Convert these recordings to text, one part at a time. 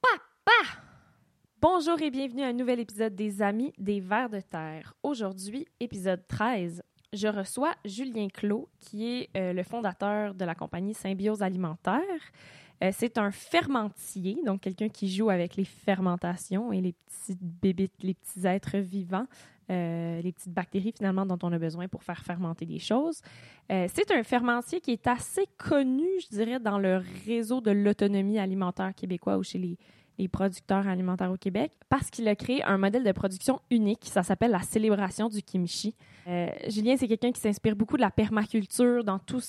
papa! Bonjour et bienvenue à un nouvel épisode des Amis des Vers de Terre. Aujourd'hui, épisode 13, je reçois Julien Clos, qui est euh, le fondateur de la compagnie Symbiose Alimentaire. Euh, c'est un fermentier, donc quelqu'un qui joue avec les fermentations et les petites bébites, les petits êtres vivants, euh, les petites bactéries finalement dont on a besoin pour faire fermenter des choses. Euh, c'est un fermentier qui est assez connu, je dirais, dans le réseau de l'autonomie alimentaire québécois ou chez les, producteurs alimentaires au Québec parce qu'il a créé un modèle de production unique. Ça s'appelle la célébration du kimchi. Julien, c'est quelqu'un qui s'inspire beaucoup de la permaculture dans tout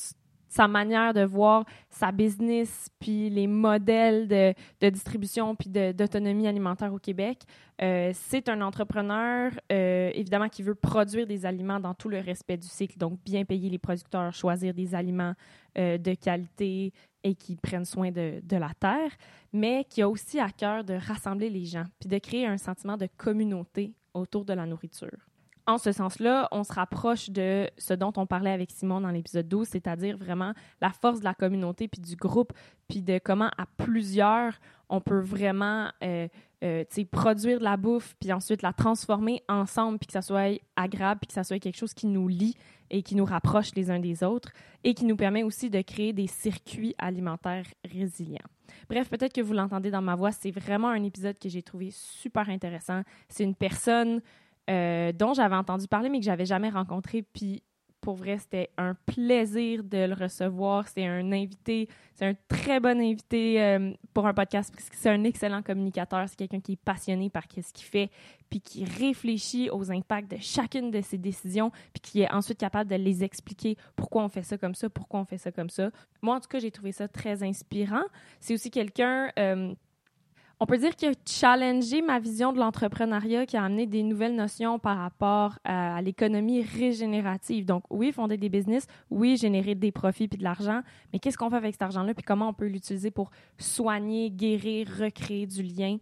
sa manière de voir sa business, puis les modèles de, distribution, puis d'autonomie alimentaire au Québec. Euh, c'est un entrepreneur, euh, évidemment, qui veut produire des aliments dans tout le respect du cycle, donc bien payer les producteurs, choisir des aliments euh, de qualité et qui prennent soin de, de, la terre, mais qui a aussi à cœur de rassembler les gens, puis de créer un sentiment de communauté autour de la nourriture en ce sens-là, on se rapproche de ce dont on parlait avec Simon dans l'épisode 12, c'est-à-dire vraiment la force de la communauté puis du groupe, puis de comment à plusieurs, on peut vraiment euh, euh, produire de la bouffe, puis ensuite la transformer ensemble, puis que ça soit agréable, puis que ça soit quelque chose qui nous lie et qui nous rapproche les uns des autres, et qui nous permet aussi de créer des circuits alimentaires résilients. Bref, peut-être que vous l'entendez dans ma voix, c'est vraiment un épisode que j'ai trouvé super intéressant. C'est une personne euh, dont j'avais entendu parler, mais que j'avais jamais rencontré. Puis pour vrai, c'était un plaisir de le recevoir. C'est un invité, c'est un très bon invité euh, pour un podcast parce que c'est un excellent communicateur. C'est quelqu'un qui est passionné par ce qu'il fait, puis qui réfléchit aux impacts de chacune de ses décisions, puis qui est ensuite capable de les expliquer pourquoi on fait ça comme ça, pourquoi on fait ça comme ça? Moi, en tout cas, j'ai trouvé ça très inspirant. C'est aussi quelqu'un euh, on peut dire qu'il a challengé ma vision de l'entrepreneuriat, qui a amené des nouvelles notions par rapport à, l'économie régénérative. Donc, oui, fonder des business, oui, générer des profits puis de l'argent, mais qu'est-ce qu'on fait avec cet argent-là, puis comment on peut l'utiliser pour soigner, guérir, recréer du lien?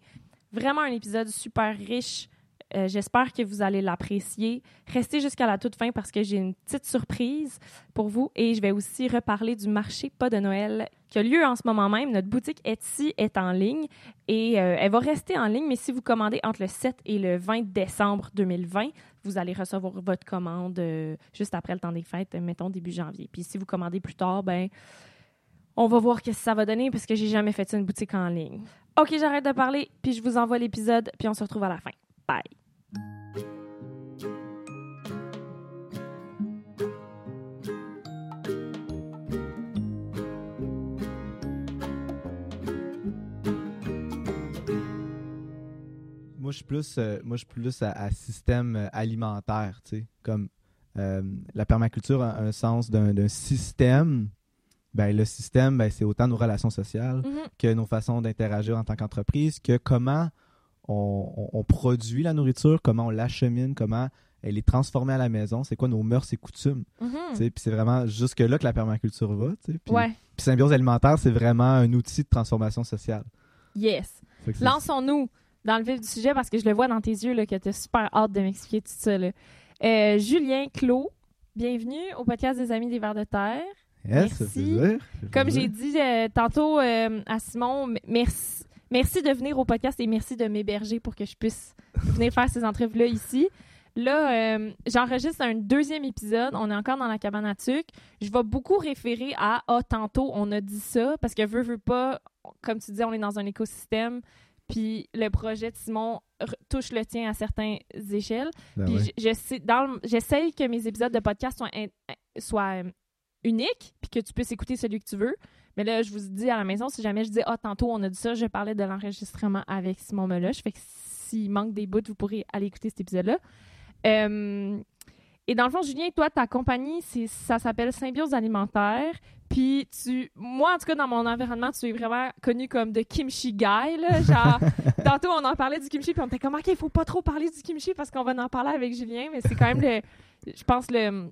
Vraiment un épisode super riche euh, j'espère que vous allez l'apprécier. Restez jusqu'à la toute fin parce que j'ai une petite surprise pour vous et je vais aussi reparler du marché pas de Noël qui a lieu en ce moment même. Notre boutique Etsy est en ligne et euh, elle va rester en ligne, mais si vous commandez entre le 7 et le 20 décembre 2020, vous allez recevoir votre commande euh, juste après le temps des fêtes, mettons début janvier. Puis si vous commandez plus tard, ben on va voir ce que ça va donner parce que j'ai jamais fait une boutique en ligne. OK, j'arrête de parler, puis je vous envoie l'épisode, puis on se retrouve à la fin. Bye. Moi, je suis plus, euh, moi, je plus à, système euh, alimentaire, tu sais, comme euh, la permaculture a un sens d'un système. Ben, le système, ben, c'est autant nos relations sociales mm-hmm. que nos façons d'interagir en tant qu'entreprise, que comment on, produit la nourriture, comment on l'achemine, comment elle est transformée à la maison, c'est quoi nos mœurs et coutumes. Mm-hmm. Puis c'est vraiment jusque-là que la permaculture va. Puis symbiose alimentaire, c'est vraiment un outil de transformation sociale. Yes. Lançons-nous dans le vif du sujet parce que je le vois dans tes yeux là, que tu as super hâte de m'expliquer tout ça. Euh, Julien Clos, bienvenue au podcast des Amis des Vers de Terre. merci. Comme j'ai dit euh, tantôt euh, à Simon, merci, merci de venir au podcast et merci de m'héberger pour que je puisse venir faire ces entrevues-là ici. Là, j'enregistre un deuxième épisode. On est encore dans la cabane à tuc. Je vais beaucoup référer à Ah, tantôt, on a dit ça, parce que veux, veux pas, comme tu dis, on est dans un écosystème. Puis le projet de Simon touche le tien à certaines échelles. Ben puis j'essaie que mes épisodes de podcast soient, soient euh, uniques, puis que tu puisses écouter celui que tu veux. Mais là, je vous dis à la maison, si jamais je dis Ah, tantôt on a dit ça, je parlais de l'enregistrement avec Simon Meloche. Fait que s'il manque des bouts, vous pourrez aller écouter cet épisode-là. Euh, et dans le fond, Julien, toi, ta compagnie, ça s'appelle Symbiose Alimentaire. Puis tu, moi en tout cas dans mon environnement, tu es vraiment connu comme de kimchi guy là, genre tantôt on en parlait du kimchi puis on était comme ok il faut pas trop parler du kimchi parce qu'on va en parler avec Julien, mais c'est quand même le, je pense le,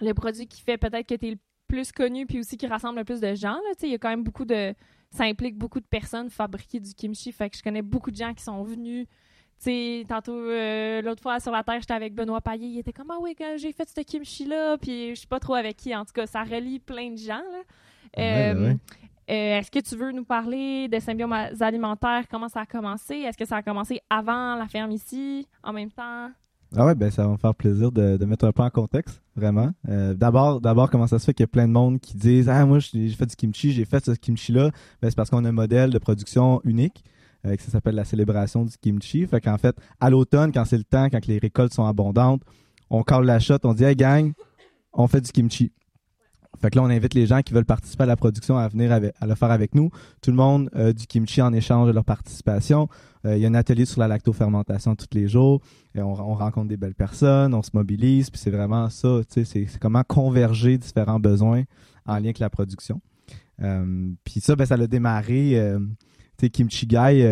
le produit qui fait peut-être que tu es le plus connu puis aussi qui rassemble le plus de gens il y a quand même beaucoup de, ça implique beaucoup de personnes fabriquer du kimchi, fait que je connais beaucoup de gens qui sont venus sais, tantôt, euh, l'autre fois sur la Terre, j'étais avec Benoît Paillé. Il était comme, ah oui, j'ai fait ce kimchi-là, puis je sais pas trop avec qui. En tout cas, ça relie plein de gens. Là. Euh, Euh, est-ce que tu veux nous parler de Symbiome alimentaire? Comment ça a commencé? Est-ce que ça a commencé avant la ferme ici, en même temps? Ah ouais, ben ça va me faire plaisir de, mettre un peu en contexte, vraiment. Euh, d'abord, d'abord, comment ça se fait qu'il y a plein de monde qui disent Ah, moi, j'ai fait du kimchi, j'ai fait ce kimchi-là. Ben, c'est parce qu'on a un modèle de production unique. Euh, ça s'appelle la célébration du kimchi. Fait qu'en fait, à l'automne, quand c'est le temps, quand les récoltes sont abondantes, on colle la shot, on dit Hey gang, on fait du kimchi. Fait que là, on invite les gens qui veulent participer à la production à venir à le faire avec nous. Tout le monde a du kimchi en échange de leur participation. Euh, il y a un atelier sur la lactofermentation tous les jours. Et on, rencontre des belles personnes, on se mobilise, puis c'est vraiment ça. C'est comment converger différents besoins en lien avec la production. Euh, puis ça, ben, ça a démarré. Euh, Kimchi Guy,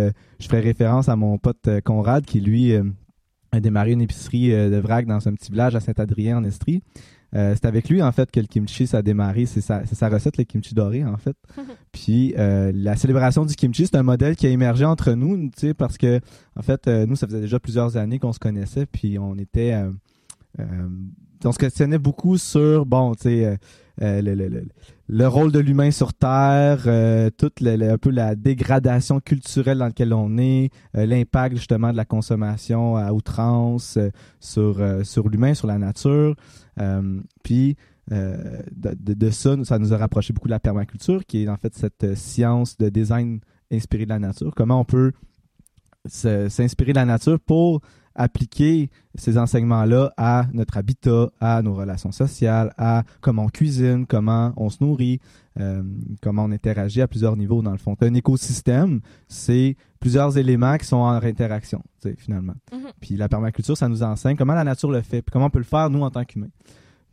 je ferai référence à mon pote Conrad qui, lui, a démarré une épicerie de vrac dans un petit village à Saint-Adrien en Estrie. Euh, c'est avec lui, en fait, que le kimchi, ça a démarré. C'est sa, sa, recette, le kimchi doré, en fait. Puis, euh, la célébration du kimchi, c'est un modèle qui a émergé entre nous, tu sais, parce que, en fait, euh, nous, ça faisait déjà plusieurs années qu'on se connaissait, puis on était... on se questionnait beaucoup sur, bon, tu sais, le, le, le, rôle de l'humain sur Terre, toute un peu la dégradation culturelle dans laquelle on est, l'impact, justement, de la consommation à outrance sur, l'humain, sur la nature. Euh, puis euh, de, ça, ça nous a rapproché beaucoup de la permaculture, qui est en fait cette euh, science de design inspirée de la nature. Comment on peut s'inspirer de la nature pour appliquer ces enseignements-là à notre habitat, à nos relations sociales, à comment on cuisine, comment on se nourrit, comment on interagit à plusieurs niveaux dans le fond. Un écosystème, c'est plusieurs éléments qui sont en interaction, finalement. Mm-hmm. Puis la permaculture, ça nous enseigne comment la nature le fait, puis comment on peut le faire nous en tant qu'humains.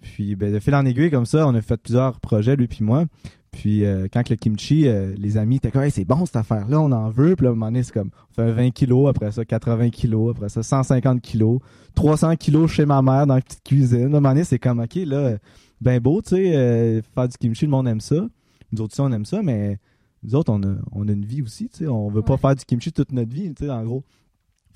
Puis ben, de fil en aiguille comme ça, on a fait plusieurs projets, lui puis moi. Puis euh, quand le kimchi, euh, les amis étaient comme c'est bon cette affaire-là, on en veut. Puis là, à un moment donné, c'est comme on fait 20 kilos, après ça 80 kilos, après ça 150 kilos, 300 kilos chez ma mère dans la petite cuisine. À un moment donné, c'est comme ok, là, ben beau, tu sais, euh, faire du kimchi, le monde aime ça. Nous autres aussi, on aime ça, mais nous autres, on a, on a une vie aussi, tu sais. On veut pas faire du kimchi toute notre vie, tu sais, en gros.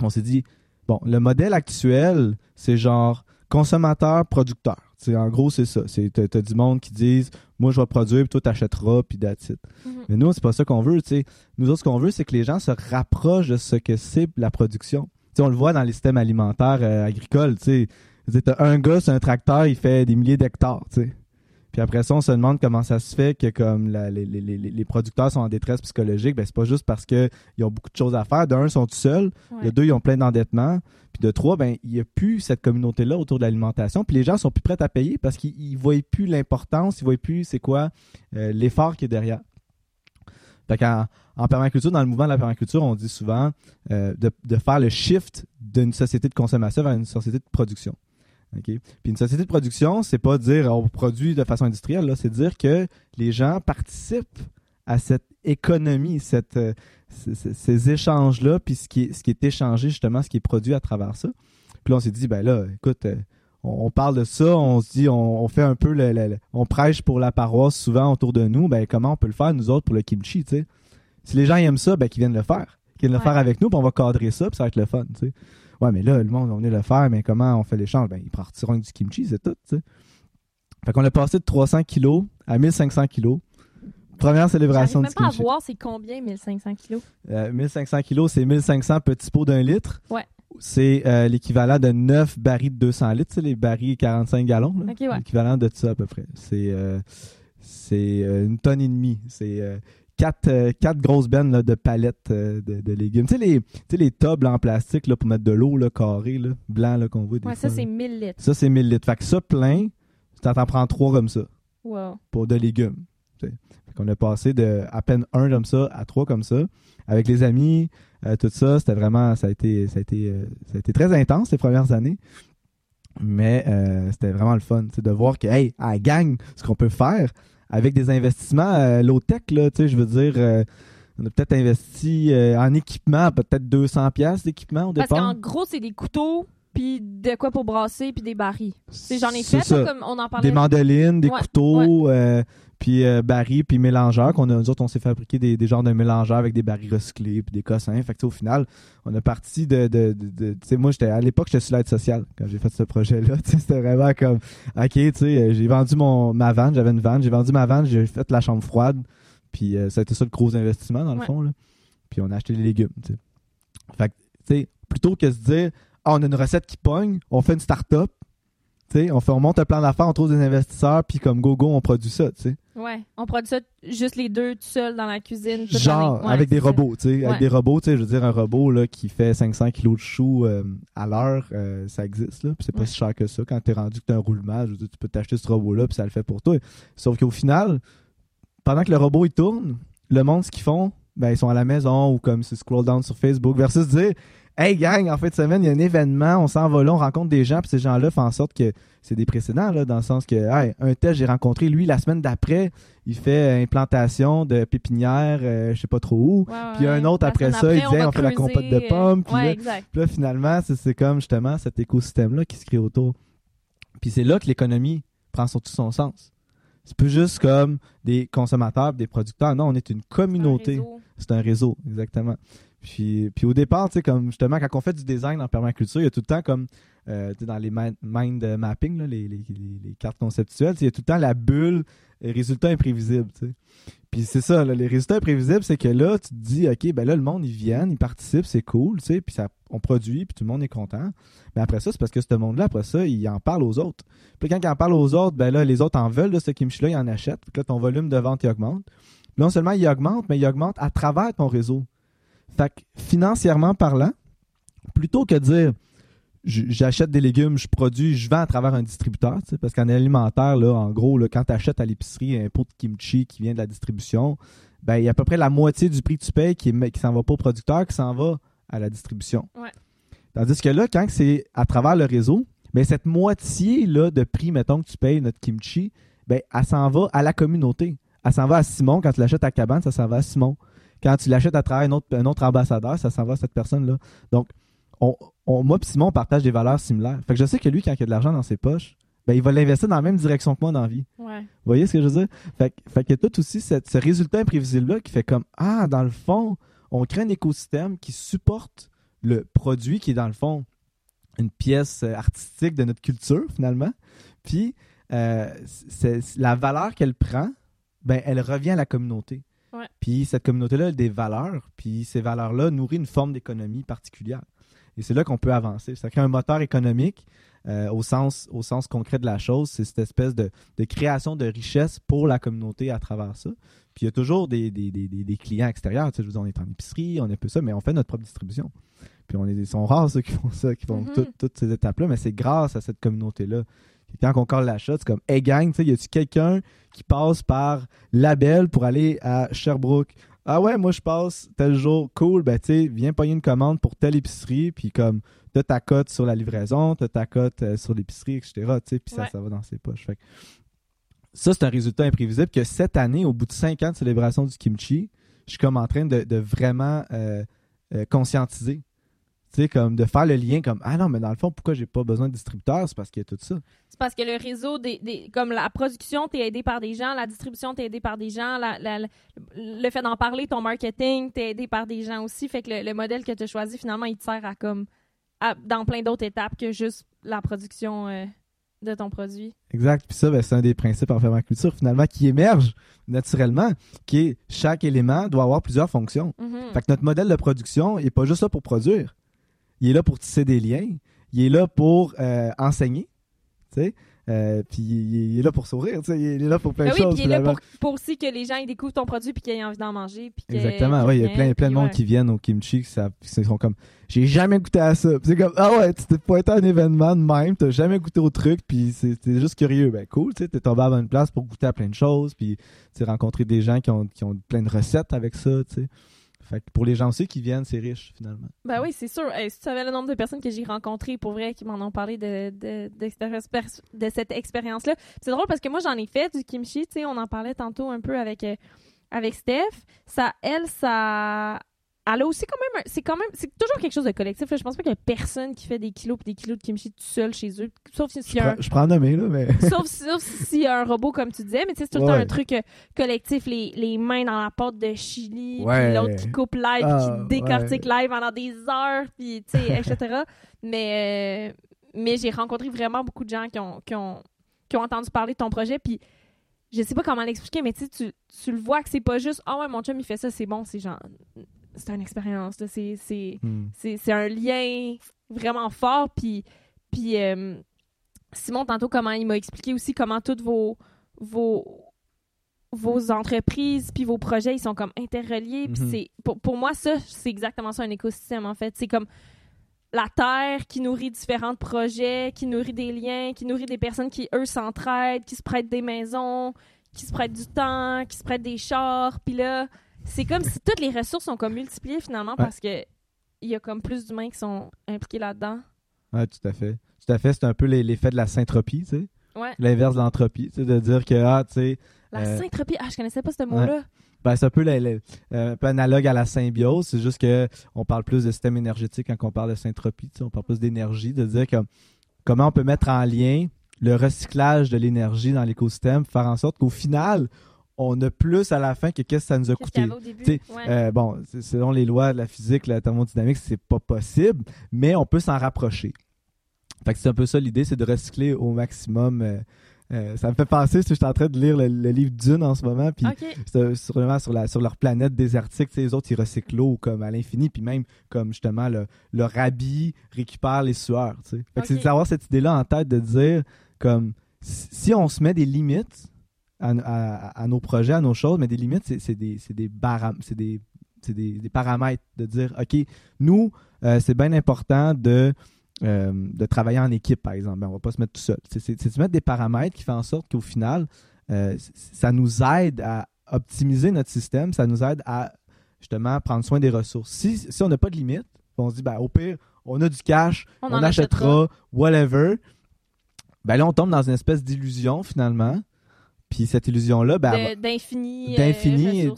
On s'est dit, bon, le modèle actuel, c'est genre consommateur-producteur. En gros, c'est ça. T'as as du monde qui disent Moi, je vais produire, puis toi, t'achèteras, puis that's it. Mm-hmm. Mais nous, c'est pas ça qu'on veut. Nous autres, ce qu'on veut, c'est que les gens se rapprochent de ce que c'est la production. on le voit dans les systèmes alimentaires euh, agricoles. T'sais. T'as un gars sur un tracteur, il fait des milliers d'hectares. Puis après ça, on se demande comment ça se fait que comme les, producteurs sont en détresse psychologique. Ben, c'est pas juste parce qu'ils ont beaucoup de choses à faire. D'un, ils sont tout seuls. De deux, ils ont plein d'endettements. Puis de trois, ben, il n'y a plus cette communauté-là autour de l'alimentation. Puis les gens sont plus prêts à payer parce qu'ils ne voient plus l'importance, ils ne voient plus c'est quoi euh, l'effort qui est derrière. Fait en permaculture, dans le mouvement de la permaculture, on dit souvent euh, de, de, faire le shift d'une société de consommation vers une société de production. Puis une société de production, c'est pas dire on produit de façon industrielle, c'est dire que les gens participent à cette économie, cette, euh, ces, échanges-là, puis ce qui, est, ce qui est échangé, justement, ce qui est produit à travers ça. Puis là, on s'est dit, ben là, écoute, euh, on, parle de ça, on se dit, on, fait un peu, le, on prêche pour la paroisse souvent autour de nous, ben comment on peut le faire, nous autres, pour le kimchi, tu sais. Si les gens aiment ça, ben qu'ils viennent le faire. Qu'ils viennent le faire avec nous, puis on va cadrer ça, puis ça va être le fun, tu sais. Ouais, mais là, le monde, on est le faire, mais comment on fait l'échange? Ben, ils partiront avec du kimchi, c'est tout, tu sais. Fait qu'on a passé de 300 kilos à 1500 kilos. Première célébration du kimchi. même pas à voir c'est combien 1500 kilos. 1500 euh, kilos, c'est 1500 petits pots d'un litre. Ouais. C'est euh, l'équivalent de 9 barils de 200 litres, les barils 45 gallons. Ouais. L'équivalent de ça à peu près. C'est euh, c'est une tonne et demie. C'est quatre, euh, quatre grosses bennes de palettes euh, de, légumes. Tu sais, les, tu les tubs en plastique là, pour mettre de l'eau carré, là, blanc qu'on voit. Des ouais, ça, c'est 1000 litres. Ça, c'est 1000 litres. Fait que ça, plein, tu t'en prends trois comme ça. Wow. Pour de légumes. Fait qu'on a passé de à peine un comme ça à trois comme ça. Avec les amis, euh, tout ça, c'était vraiment. Ça a, été, ça, a été, ça a été très intense les premières années. Mais c'était vraiment le fun de voir que, hey, à la gang, ce qu'on peut faire, avec des investissements euh, low-tech, là, tu sais, je veux dire, euh, on a peut-être investi euh, en équipement, peut-être 200 pièces d'équipement au départ. Parce qu'en gros, c'est des couteaux, puis de quoi pour brasser, puis des barils. J'en ai fait, comme on en parlait. Des mandolines, des couteaux, puis barils, puis mélangeurs. Qu'on a, nous autres, on s'est fabriqué des, des, genres de mélangeurs avec des barils recyclés, puis des cossins. Fait que, au final, on a parti de... de, de, tu sais, moi, j'étais à l'époque, j'étais sur l'aide sociale quand j'ai fait ce projet-là. C'était vraiment comme, OK, tu sais, j'ai vendu mon, ma vanne, j'avais une vanne, j'ai vendu ma vanne, j'ai fait la chambre froide, Puis euh, ça a été ça le gros investissement, dans le Ouais. fond. Là. Puis on a acheté les légumes. tu sais. Fait que, tu sais, plutôt que de se dire, ah, on a une recette qui pogne, on fait une start-up. On, fait, on monte un plan d'affaires, on trouve des investisseurs, puis comme go-go, on produit ça. tu sais. Ouais. On produit ça juste les deux, tout seuls dans la cuisine. Genre. Ouais, avec des robots. tu sais. Ouais. Avec des robots, tu sais, je veux dire, un robot là, qui fait 500 kilos de choux euh, à l'heure, euh, ça existe. Là, puis c'est pas Ouais. si cher que ça. Quand t'es rendu que t'as un roulement, je veux dire, tu peux t'acheter ce robot-là, puis ça le fait pour toi. Sauf qu'au final, pendant que le robot il tourne, le monde, ce qu'ils font, ben, ils sont à la maison ou comme se scroll down sur Facebook versus dire Hey gang, en fin de semaine, il y a un événement, on s'en va là, on rencontre des gens, puis ces gens-là font en sorte que c'est des précédents, là, dans le sens que hey, un tel, j'ai rencontré, lui, la semaine d'après, il fait euh, implantation de pépinière, euh, je sais pas trop où. Ouais, Puis un autre après ça, il après, va on fait la compote de pommes, puis Ouais, là-. Puis là, finalement, c'est comme justement cet écosystème-là qui se crée autour. Puis c'est là que l'économie prend surtout son sens. C'est plus juste comme des consommateurs, des producteurs. Non, on est une communauté. C'est un réseau, exactement. Puis, puis au départ, tu sais, comme justement, quand on fait du design en permaculture, il y a tout le temps comme euh, dans les mind, mapping, là, les, les- cartes conceptuelles, il y a tout le temps la bulle résultat imprévisible. tu sais. Puis c'est ça, les résultats imprévisibles, c'est que là, tu te dis, OK, ben là, le monde, ils viennent, ils participent, c'est cool, tu sais, puis ça, on produit, puis tout le monde est content. Mais après ça, c'est parce que ce monde-là, après ça, il en parle aux autres. Puis quand il en parle aux autres, ben là, les autres en veulent de ce kimchi-là, ils en achètent. Puis là, ton volume de vente, il augmente. Non seulement il augmente, mais il augmente à travers ton réseau. Fait que financièrement parlant, plutôt que de dire j'achète des légumes, je produis, je vends à travers un distributeur, parce qu'en alimentaire, là, en gros, là, quand tu achètes à l'épicerie un pot de kimchi qui vient de la distribution, ben, il y a à peu près la moitié du prix que tu payes qui, qui s'en va pas au producteur, qui s'en va à la distribution. Ouais. Tandis que là, quand c'est à travers le réseau, ben, cette moitié-là de prix, mettons, que tu payes notre kimchi, ben, elle s'en va à la communauté. Elle s'en va à Simon. Quand tu l'achètes à Cabane, ça s'en va à Simon. Quand tu l'achètes à travers un autre, un autre ambassadeur, ça s'en va à cette personne-là. Donc, on, on- moi et Simon, on partage des valeurs similaires. Fait que je sais que lui, quand il a de l'argent dans ses poches, ben, il va l'investir dans la même direction que moi dans la vie. Ouais. Vous voyez ce que je veux dire? Fait, que- fait qu'il y a tout aussi cette- ce résultat imprévisible-là qui fait comme Ah, dans le fond, on crée un écosystème qui supporte le produit qui est dans le fond une pièce euh, artistique de notre culture, finalement. Puis euh, c'est- la valeur qu'elle prend, ben, elle revient à la communauté. Ouais. Puis cette communauté-là a des valeurs, puis ces valeurs-là nourrissent une forme d'économie particulière. Et c'est là qu'on peut avancer. Ça crée un moteur économique euh, au, sens, au sens concret de la chose. C'est cette espèce de, de création de richesse pour la communauté à travers ça. Puis il y a toujours des, des, des, des- clients extérieurs. Tu sais, je veux dire, on est en épicerie, on est un peu ça, mais on fait notre propre distribution. Puis on est, ils sont rares ceux qui font ça, qui font Mhm. tout- toutes ces étapes-là, mais c'est grâce à cette communauté-là. Et Quand on colle l'achat, c'est comme Hey gang, tu sais, y a-tu quelqu'un qui passe par Label pour aller à Sherbrooke? Ah ouais, moi je passe tel jour, cool, ben tu sais, viens pogner une commande pour telle épicerie, puis comme t'as ta cote sur la livraison, t'as ta cote euh, sur l'épicerie, etc. Tu sais, puis ça, ça va dans ses poches. Fait que ça, c'est un résultat imprévisible que cette année, au bout de cinq ans de célébration du kimchi, je suis comme en train de, de vraiment euh, euh, conscientiser. Sais, comme de faire le lien comme Ah non, mais dans le fond, pourquoi j'ai pas besoin de distributeur? C'est parce qu'il y a tout ça. C'est parce que le réseau, des, des- comme la production, t'es aidé par des gens, la distribution, t'es aidé par des gens, la- la- la- le fait d'en parler, ton marketing, t'es aidé par des gens aussi. Fait que le, le modèle que tu as choisi, finalement, il te sert à comme à- dans plein d'autres étapes que juste la production euh, de ton produit. Exact. Puis ça, ben, c'est un des principes en permaculture, finalement, qui émerge naturellement, qui est chaque élément doit avoir plusieurs fonctions. Mhm. Fait que notre modèle de production n'est pas juste là pour produire. Il est là pour tisser des liens. Il est là pour euh, enseigner. Tu sais. Euh, puis il est là pour sourire. Tu sais. Il est là pour plein Ben de oui, choses. il est là pour, pour aussi que les gens ils découvrent ton produit puis qu'ils aient envie d'en manger. Puis Exactement, oui, il y a plein, plein de monde ouais. qui viennent au kimchi qui savent- qui sont comme j'ai jamais goûté à ça. C'est comme ah ouais, tu t'es pointé à un événement de même, t'as jamais goûté au truc, puis c'est t'es juste curieux. Ben cool, tu sais, t'es tombé à bonne place pour goûter à plein de choses, puis tu sais, rencontrer des gens qui ont, qui ont plein de recettes avec ça, tu sais. Pour les gens aussi qui viennent, c'est riche finalement. Ben oui, c'est sûr. Si tu savais le nombre de personnes que j'ai rencontrées, pour vrai, qui m'en ont parlé de, cette expérience-là. C'est drôle parce que moi, j'en ai fait du kimchi. Tu sais, on en parlait tantôt un peu avec, euh, avec Steph. Ça, elle, ça... Elle a aussi quand même... C'est quand même... C'est toujours quelque chose de collectif. là. Je pense pas qu'il y a personne qui fait des kilos et des kilos de kimchi tout seul chez eux. Sauf s'il Je un... prends, je prends nommer là, mais Sauf, sauf s'il y a un robot, comme tu disais, mais tu sais, c'est tout le temps un truc euh, collectif, les, les mains dans la pâte de chili, puis l'autre qui coupe live, Ah, qui décortique live pendant des heures, puis tu sais, etc. mais euh, mais j'ai rencontré vraiment beaucoup de gens qui ont, qui ont, qui ont entendu parler de ton projet, puis je sais pas comment l'expliquer, mais tu, tu le vois que c'est pas juste Ah ouais, mon chum il fait ça, c'est bon, c'est genre. C'est une expérience, hmm. c'est un lien vraiment fort. Puis, puis euh, Simon, tantôt, comment il m'a expliqué aussi comment toutes vos, vos, vos entreprises puis vos projets, ils sont comme interreliés. Puis hmm. c'est pour, pour moi, ça, c'est exactement ça, un écosystème, en fait. C'est comme la terre qui nourrit différents projets, qui nourrit des liens, qui nourrit des personnes qui, eux, s'entraident, qui se prêtent des maisons, qui se prêtent du temps, qui se prêtent des chars. Puis là, c'est comme si toutes les ressources sont comme multipliées finalement parce que il y a comme plus d'humains qui sont impliqués là-dedans. Oui, tout à fait. Tout à fait. C'est un peu l'effet de la syntropie, tu sais. Ouais. L'inverse de l'entropie, tu sais, de dire que, ah, tu sais. La euh, syntropie, ah, je connaissais pas ce mot-là. Ben, c'est un peu, euh, un peu analogue à la symbiose. C'est juste que on parle plus de système énergétique quand on parle de syntropie. On parle plus d'énergie, de dire que comment on peut mettre en lien le recyclage de l'énergie dans l'écosystème, faire en sorte qu'au final, on a plus à la fin que qu'est-ce que ça nous a coûté. Euh, bon, selon les lois de la physique, la thermodynamique, c'est pas possible, mais on peut s'en rapprocher. Fait que c'est un peu ça l'idée, c'est de recycler au maximum euh, euh, ça me fait penser, je suis en train de lire le, livre Dune en ce moment, puis c'est sur, la, sur leur planète désertique, les autres, ils recyclent l'eau comme à l'infini, puis même comme justement le, leur habit récupère les sueurs. Fait que c'est d'avoir cette idée-là en tête de dire comme si on se met des limites à, nos projets, à nos choses, mais des limites, c'est des, des, des, des, paramètres de dire, OK, nous, euh, c'est bien important de euh, de travailler en équipe, par exemple. Ben, on ne va pas se mettre tout seul. C'est de mettre des paramètres qui font en sorte qu'au final, euh, ça nous aide à optimiser notre système, ça nous aide à justement prendre soin des ressources. Si, si on n'a pas de limite, on se dit, ben, au pire, on a du cash, on, achètera, whatever. Ben là, on tombe dans une espèce d'illusion finalement. Puis cette illusion-là, ben, d'infini, d'infini,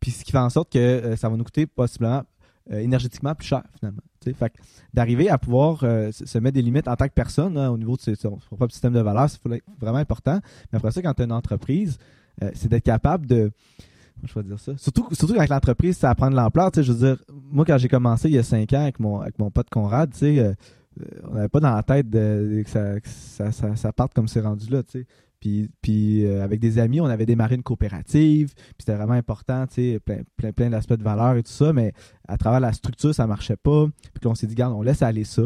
puis ce qui fait en sorte que ça va nous coûter possiblement énergétiquement plus cher finalement. Fait d'arriver à pouvoir euh, se mettre des limites en tant que personne hein, au niveau de son, propre système de valeurs, c'est vraiment important. Mais après ça, quand tu as une entreprise, euh, c'est d'être capable de. Je vais dire ça? Surtout, surtout quand l'entreprise, ça prend de l'ampleur. Je veux dire, moi, quand j'ai commencé il y a cinq ans avec mon, avec mon pote Conrad, tu sais, euh, on n'avait pas dans la tête de, que, ça, ça, ça, parte comme c'est rendu là. Tu sais. Puis, euh, avec des amis, on avait démarré une coopérative. Puis c'était vraiment important, tu sais, plein, plein, plein d'aspects de valeur et tout ça. Mais à travers la structure, ça marchait pas. Puis on s'est dit, garde, on laisse aller ça.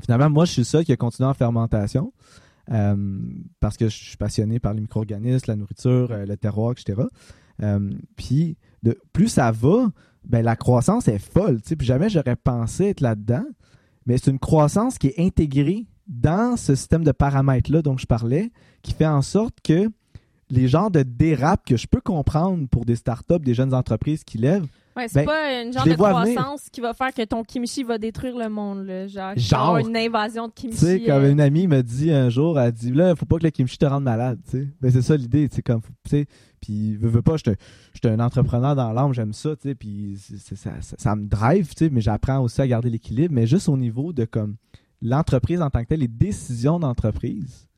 Finalement, moi, je suis ça qui a continué en fermentation. Euh, parce que je suis passionné par les micro-organismes, la nourriture, euh, le terroir, etc. puis plus ça va, ben, la croissance est folle. Puis jamais j'aurais pensé être là-dedans. Mais c'est une croissance qui est intégrée dans ce système de paramètres-là dont je parlais, qui fait en sorte que les genres de dérapes que je peux comprendre pour des startups, des jeunes entreprises qui lèvent. Ouais, c'est ben, pas une genre de croissance qui va faire que ton kimchi va détruire le monde, là. Genre, genre une invasion de kimchi. Tu sais, comme euh. une amie me dit un jour, elle dit là, faut pas que le kimchi te rende malade, tu sais. Ben, c'est ça l'idée, tu sais, comme, tu sais. Puis, veux, veux pas, je suis un entrepreneur dans l'âme, j'aime ça, tu sais, puis ça, ça, ça, me drive, tu sais, mais j'apprends aussi à garder l'équilibre, mais juste au niveau de comme l'entreprise en tant que telle, les décisions d'entreprise,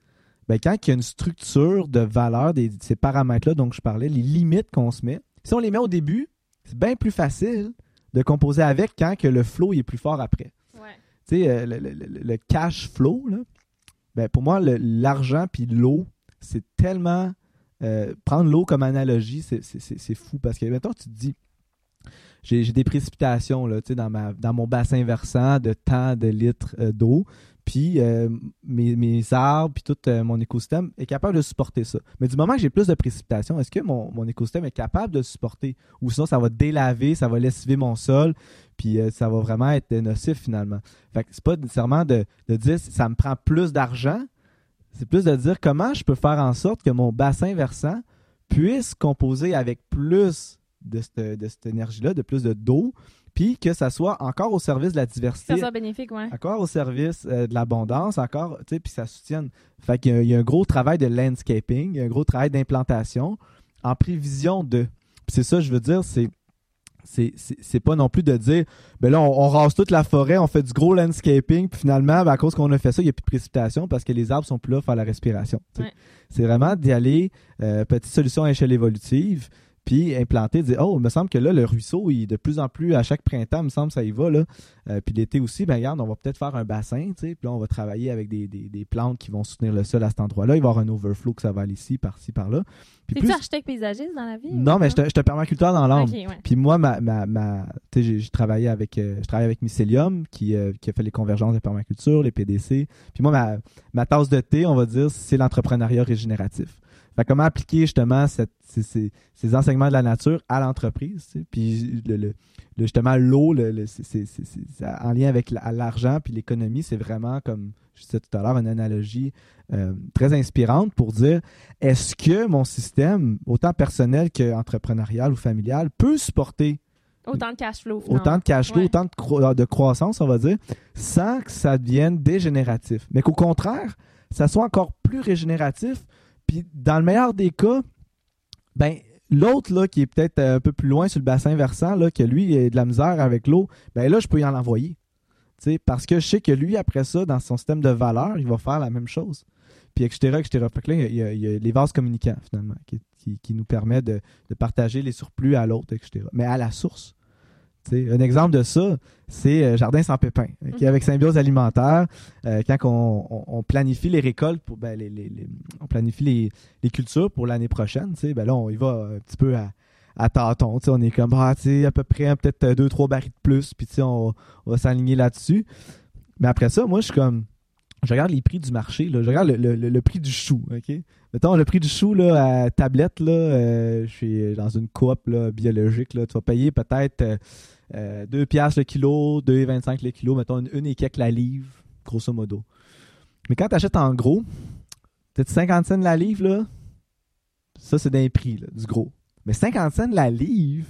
ben, quand il y a une structure de valeur, des, ces paramètres-là dont je parlais, les limites qu'on se met, si on les met au début, c'est bien plus facile de composer avec quand que le flow est plus fort après. Tu sais, euh, le, cash flow, ben, pour moi, l'argent puis l'eau, c'est tellement. Euh, prendre l'eau comme analogie, c'est fou parce que maintenant tu te dis, j'ai des précipitations là, dans, dans mon bassin versant de tant de litres euh, d'eau. Puis euh, mes, arbres, puis tout euh, mon écosystème est capable de supporter ça. Mais du moment que j'ai plus de précipitations, est-ce que mon, mon, écosystème est capable de supporter? Ou sinon, ça va délaver, ça va lessiver mon sol, puis ça va vraiment être nocif finalement. Fait que c'est pas nécessairement de, de dire ça me prend plus d'argent, c'est plus de dire comment je peux faire en sorte que mon bassin versant puisse composer avec plus de cette, de cette énergie-là, de plus de d'eau, puis que ça soit encore au service de la diversité. Ça soit bénéfique, oui. Encore au service euh, de l'abondance, encore, tu sais, puis ça soutienne. Fait qu'il y, a un gros travail de landscaping, un gros travail d'implantation en prévision de. Puis c'est ça, je veux dire, c'est c'est pas non plus de dire ben là on, rase toute la forêt on fait du gros landscaping puis finalement ben, à cause qu'on a fait ça il n'y a plus de précipitation parce que les arbres sont plus là pour faire la respiration c'est vraiment d'y aller euh, petite solution à échelle évolutive puis implanter, dire oh, il me semble que là le ruisseau, il de plus en plus à chaque printemps, il me semble ça y va là. Euh, puis l'été aussi, ben regarde, on va peut-être faire un bassin, tu sais, puis là on va travailler avec des, des, des, plantes qui vont soutenir le sol à cet endroit-là. Il va y avoir un overflow que ça va aller ici, par-ci, par-là. Puis plus... architecte paysagiste dans la vie Non, mais je te, permaculteur dans l'âme. Puis moi, ma, ma, tu j'ai travaillé avec, euh, je travaille avec Mycelium qui, euh, qui a fait les convergences de permaculture, les PDC. Puis moi, ma, ma tasse de thé, on va dire, c'est l'entrepreneuriat régénératif. Fait comment appliquer justement ces, ces, enseignements de la nature à l'entreprise. Puis le, justement, l'eau, c'est en lien avec l'argent puis l'économie, c'est vraiment, comme je disais tout à l'heure, une analogie euh, très inspirante pour dire est-ce que mon système, autant personnel qu'entrepreneurial ou familial, peut supporter Autant de cash flow. Autant de cash flow, autant de, de, croissance, on va dire, sans que ça devienne dégénératif. Mais qu'au contraire, ça soit encore plus régénératif puis dans le meilleur des cas, ben l'autre là qui est peut-être un peu plus loin sur le bassin versant là que lui il a de la misère avec l'eau, ben là je peux y en envoyer. parce que je sais que lui après ça dans son système de valeur, il va faire la même chose. Puis etc. etc. Fait que là, il y, a, les vases communicants finalement qui, qui, nous permet de, de, partager les surplus à l'autre, etc. Mais à la source un exemple de ça, c'est euh, Jardin sans pépin, qui mhm. avec Symbiose alimentaire, euh, quand on, planifie les récoltes, pour, ben, on planifie les, cultures pour l'année prochaine, ben là, on y va un petit peu à, à tâtons. On est comme, ah, à peu près peut-être deux, trois barils de plus, puis on, on va s'aligner là-dessus. Mais après ça, moi, je suis comme, je regarde les prix du marché, là, je regarde le, prix du chou, OK? Mettons, le prix du chou là, à tablette, là, euh, je suis dans une coop biologique, là, tu vas payer peut-être 2 euh, piastres le kilo, 2,25 le kilo, mettons une, une et quelques la livre, grosso modo. Mais quand tu achètes en gros, peut-être 50 cents la livre, là, ça c'est d'un prix, là, du gros. Mais 50 cents la livre,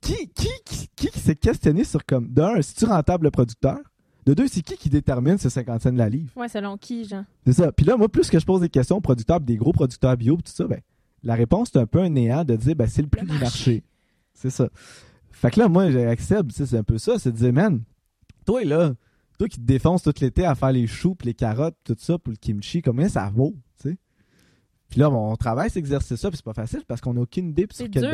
qui, qui, qui, qui s'est questionné sur comme, d'un, si tu rentable le producteur? De deux, c'est qui qui détermine ces 50 cents de la livre? Ouais, selon qui, Jean? C'est ça. Puis là, moi, plus que je pose des questions aux producteurs, des gros producteurs bio, tout ça, ben, la réponse, c'est un peu un néant de dire, ben, c'est le prix du marché. C'est ça. Fait que là, moi, j'accepte, c'est un peu ça, c'est de dire, man, toi, là, toi qui te défonces tout l'été à faire les choux, puis les carottes, tout ça, pour le kimchi, combien ça vaut, tu sais? Puis là, on travaille cet exercice-là, puis c'est pas facile parce qu'on n'a aucune idée sur, quelle,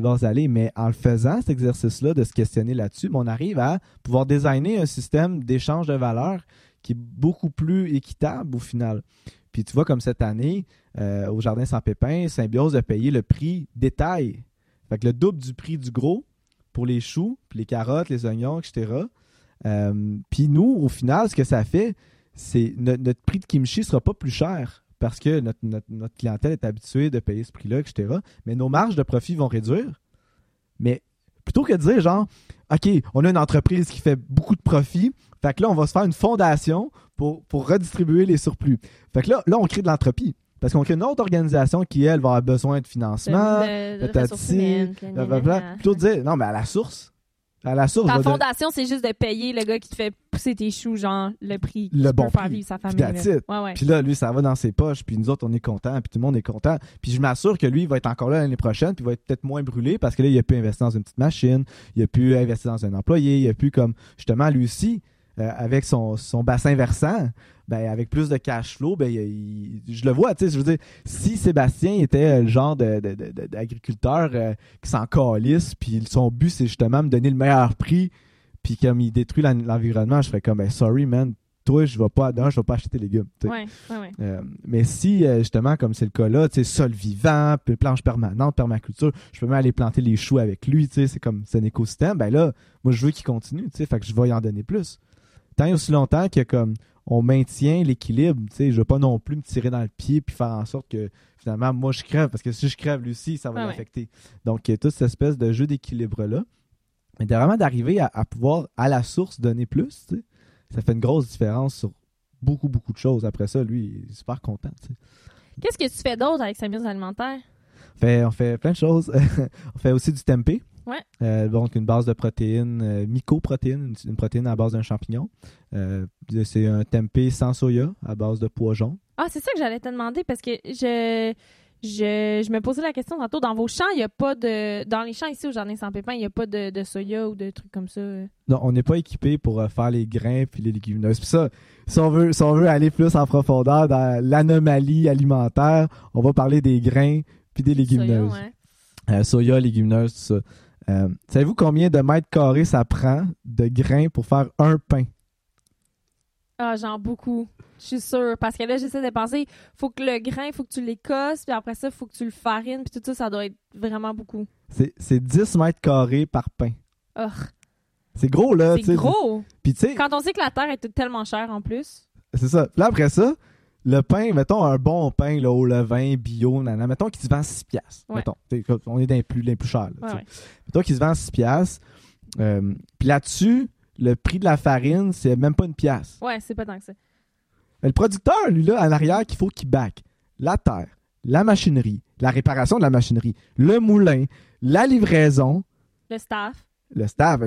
base, aller. Mais en le faisant, cet exercice-là, de se questionner là-dessus, on arrive à pouvoir designer un système d'échange de valeur qui est beaucoup plus équitable au final. Puis tu vois, comme cette année, euh, au Jardin sans pépin, Symbiose a payé le prix détail. Fait que le double du prix du gros pour les choux, puis les carottes, les oignons, etc. Euh, puis nous, au final, ce que ça fait, c'est notre prix de kimchi sera pas plus cher parce que notre, clientèle est habituée de payer ce prix-là, etc. Mais nos marges de profit vont réduire. Mais plutôt que de dire genre, OK, on a une entreprise qui fait beaucoup de profit, fait que là, on va se faire une fondation pour, pour redistribuer les surplus. Fait que là, là on crée de l'entropie. Parce qu'on crée une autre organisation qui, elle, va avoir besoin de financement, de, de, plutôt dire, non, mais à la source, à la source. Ta fondation, c'est juste de payer le gars qui te fait pousser tes choux, genre le prix le bon faire vivre sa famille. Puis là, lui, ça va dans ses poches, puis nous autres, on est contents, puis tout le monde est content. Puis je m'assure que lui, il va être encore là l'année prochaine, puis il va être peut-être moins brûlé parce que là, il a pu investir dans une petite machine, il a pu investir dans un employé, il a pu comme justement lui aussi euh, avec son, son bassin versant, ben, avec plus de cash flow, ben, je le vois, tu sais, je veux dire, si Sébastien était le genre d'agriculteur de, euh, qui s'en calisse, puis son but, c'est justement me donner le meilleur prix, puis comme il détruit l'environnement, je ferais comme, ben, sorry, man, toi, je vais pas, je vais pas acheter tes légumes. Ouais, ouais, euh, mais si, justement, comme c'est le cas là, tu sais, sol vivant, planche permanente, permaculture, je peux même aller planter les choux avec lui, tu sais, c'est comme, c'est un écosystème, ben là, moi, je veux qu'il continue, tu sais, fait que je vais y en donner plus tant et aussi longtemps que comme on maintient l'équilibre, tu sais, je veux pas non plus me tirer dans le pied puis faire en sorte que finalement moi je crève parce que si je crève lui aussi, ça va l'affecter. Donc il y a toute cette espèce de jeu d'équilibre là. Mais vraiment d'arriver à, pouvoir à la source donner plus, tu sais, ça fait une grosse différence sur beaucoup beaucoup de choses. Après ça, lui, il est super content. Qu'est-ce que tu fais d'autre avec sa mise alimentaire? Fait, on fait plein de choses. on fait aussi du tempeh. Ouais. Euh, donc, une base de protéines, euh, mycoprotéines, une, protéine à base d'un champignon. Euh, c'est un tempeh sans soya à base de pois. Ah, c'est ça que j'allais te demander parce que je, je, me posais la question tantôt. Dans vos champs, il n'y a pas de. Dans les champs ici au Jardin sans pépin, il n'y a pas de, soya ou de trucs comme ça? Non, on n'est pas équipé pour faire les grains puis les légumineuses. Puis ça, si on, veut, si on veut aller plus en profondeur dans l'anomalie alimentaire, on va parler des grains puis des légumineuses. Euh, soya, légumineuses, tout ça. Euh, savez-vous combien de mètres carrés ça prend de grains pour faire un pain? Ah, genre beaucoup. Je suis sûre. Parce que là, j'essaie de penser, faut que le grain, faut que tu l'écosses, puis après ça, faut que tu le farines, puis tout ça, ça doit être vraiment beaucoup. C'est c'est 10 mètres carrés par pain. Oh, C'est gros, là. c'est gros! Puis tu sais, Quand on sait que la terre est tellement chère en plus. c'est ça. Puis là, après ça, le pain, mettons un bon pain là, au levain, bio, nana, mettons qu'il se vend 6 piastres. Ouais. Mettons. T'sais, On est dans les plus, les plus chers. là, Ouais. Mettons qu'il se vend 6 piastres. Euh, Puis là-dessus, le prix de la farine, c'est même pas une pièce. Ouais, c'est pas tant que ça. Le producteur, lui, là, en arrière, qu'il faut qu'il back la terre, la machinerie, la réparation de la machinerie, le moulin, la livraison, Le staff. le staff.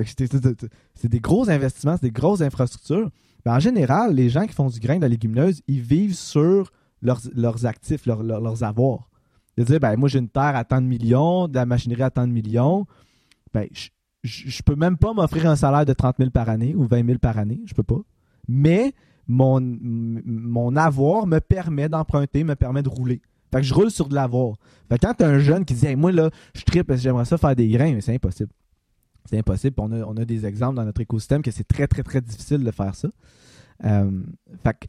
C'est des gros investissements, c'est des grosses infrastructures. Mais en général, les gens qui font du grain de la légumineuse, ils vivent sur leurs, actifs, leurs, avoirs. De dire, ben, moi, j'ai une terre à tant de millions, de la machinerie à tant de millions. Ben, je, je, je peux même pas m'offrir un salaire de 30 000 par année ou 20 000 par année. Je peux pas. Mais mon, mon avoir me permet d'emprunter, me permet de rouler. Fait que je roule sur de l'avoir. Fait que quand t'as un jeune qui dit, moi, là, je tripe parce que j'aimerais ça faire des grains, mais c'est impossible. C'est impossible. On a, on a des exemples dans notre écosystème que c'est très, très, très difficile de faire ça. Euh, fait que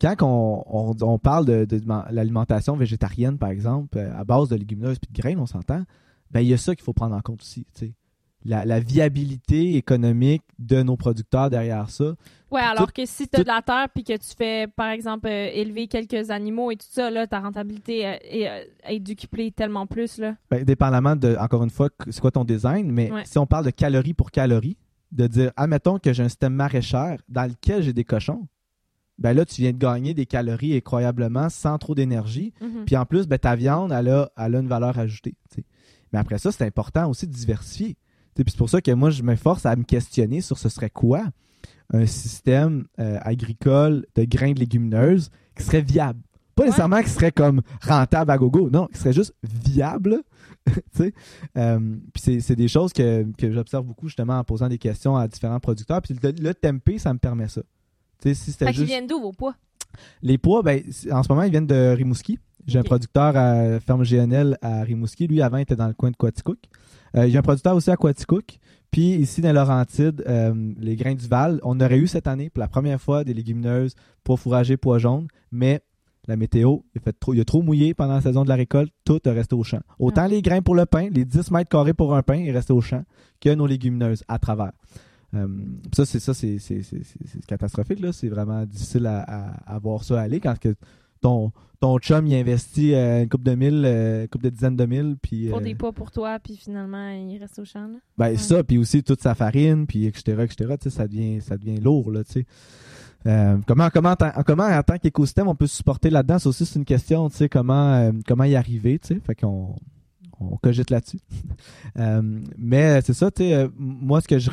quand on, on- on parle de, de l'alimentation végétarienne, par exemple, euh, à base de légumineuses et de graines, on s'entend, ben il y a ça qu'il faut prendre en compte aussi. La, la viabilité économique de nos producteurs derrière ça. Ouais, alors Tout- que si tu as tout- de la terre puis que tu fais, par exemple, euh, élever quelques animaux et tout ça, là, ta rentabilité euh, est, euh, est décuplée tellement plus, là. Ben, dépendamment de, encore une fois, c'est quoi ton design, mais Ouais. si on parle de calories pour calories, de dire, admettons que j'ai un système maraîcher dans lequel j'ai des cochons, ben là, tu viens de gagner des calories incroyablement sans trop d'énergie. Mhm. Puis en plus, ben, ta viande, elle a, elle a une valeur ajoutée. Mais après ça, c'est important aussi de diversifier. C'est pour ça que moi, je me force à me questionner sur ce serait quoi un système euh, agricole de grains de légumineuses qui serait viable. Pas Ouais. nécessairement qui serait comme rentable à gogo, non, qui serait juste viable. Euh, puis c'est, des choses que, que j'observe beaucoup justement en posant des questions à différents producteurs. Puis le, le tempeh, ça me permet ça. Si Fait qu'ils juste... viennent d'où vos poids? Les pois, ben, en ce moment, ils viennent de Rimouski. J'ai un producteur à ferme GNL à Rimouski. Lui, avant, il était dans le coin de Quaticook. Euh, J'ai un producteur aussi à Quaticook. Puis ici, dans Laurentides, euh, les grains du Val, on aurait eu cette année, pour la première fois, des légumineuses, pois fourragés, pois jaunes. Mais la météo, il, a fait trop, il a trop mouillé pendant la saison de la récolte. Tout est resté au champ. Autant Ah. les grains pour le pain, les 10 mètres carrés pour un pain, est resté au champ, que nos légumineuses à travers. Euh, ça, c'est ça, c'est catastrophique. là. C'est vraiment difficile à, à- à voir ça aller quand que ton, ton chum il investit euh, une coupe de mille, euh, une coupe de dizaines de mille, puis Pour euh, des poids pour toi, puis finalement, il reste au champ, là. ben Ouais. ça, puis aussi toute sa farine, puis etc., etc., tu sais, ça devient, ça devient lourd, là, tu sais. Euh, comment, comment, en- comment, en tant qu'écosystème, on peut se supporter là-dedans? Ça aussi, c'est une question, tu sais, comment, euh, comment y arriver, tu sais? Fait qu'on on cogite là-dessus. Euh, mais c'est ça, tu sais, euh, moi, ce que je...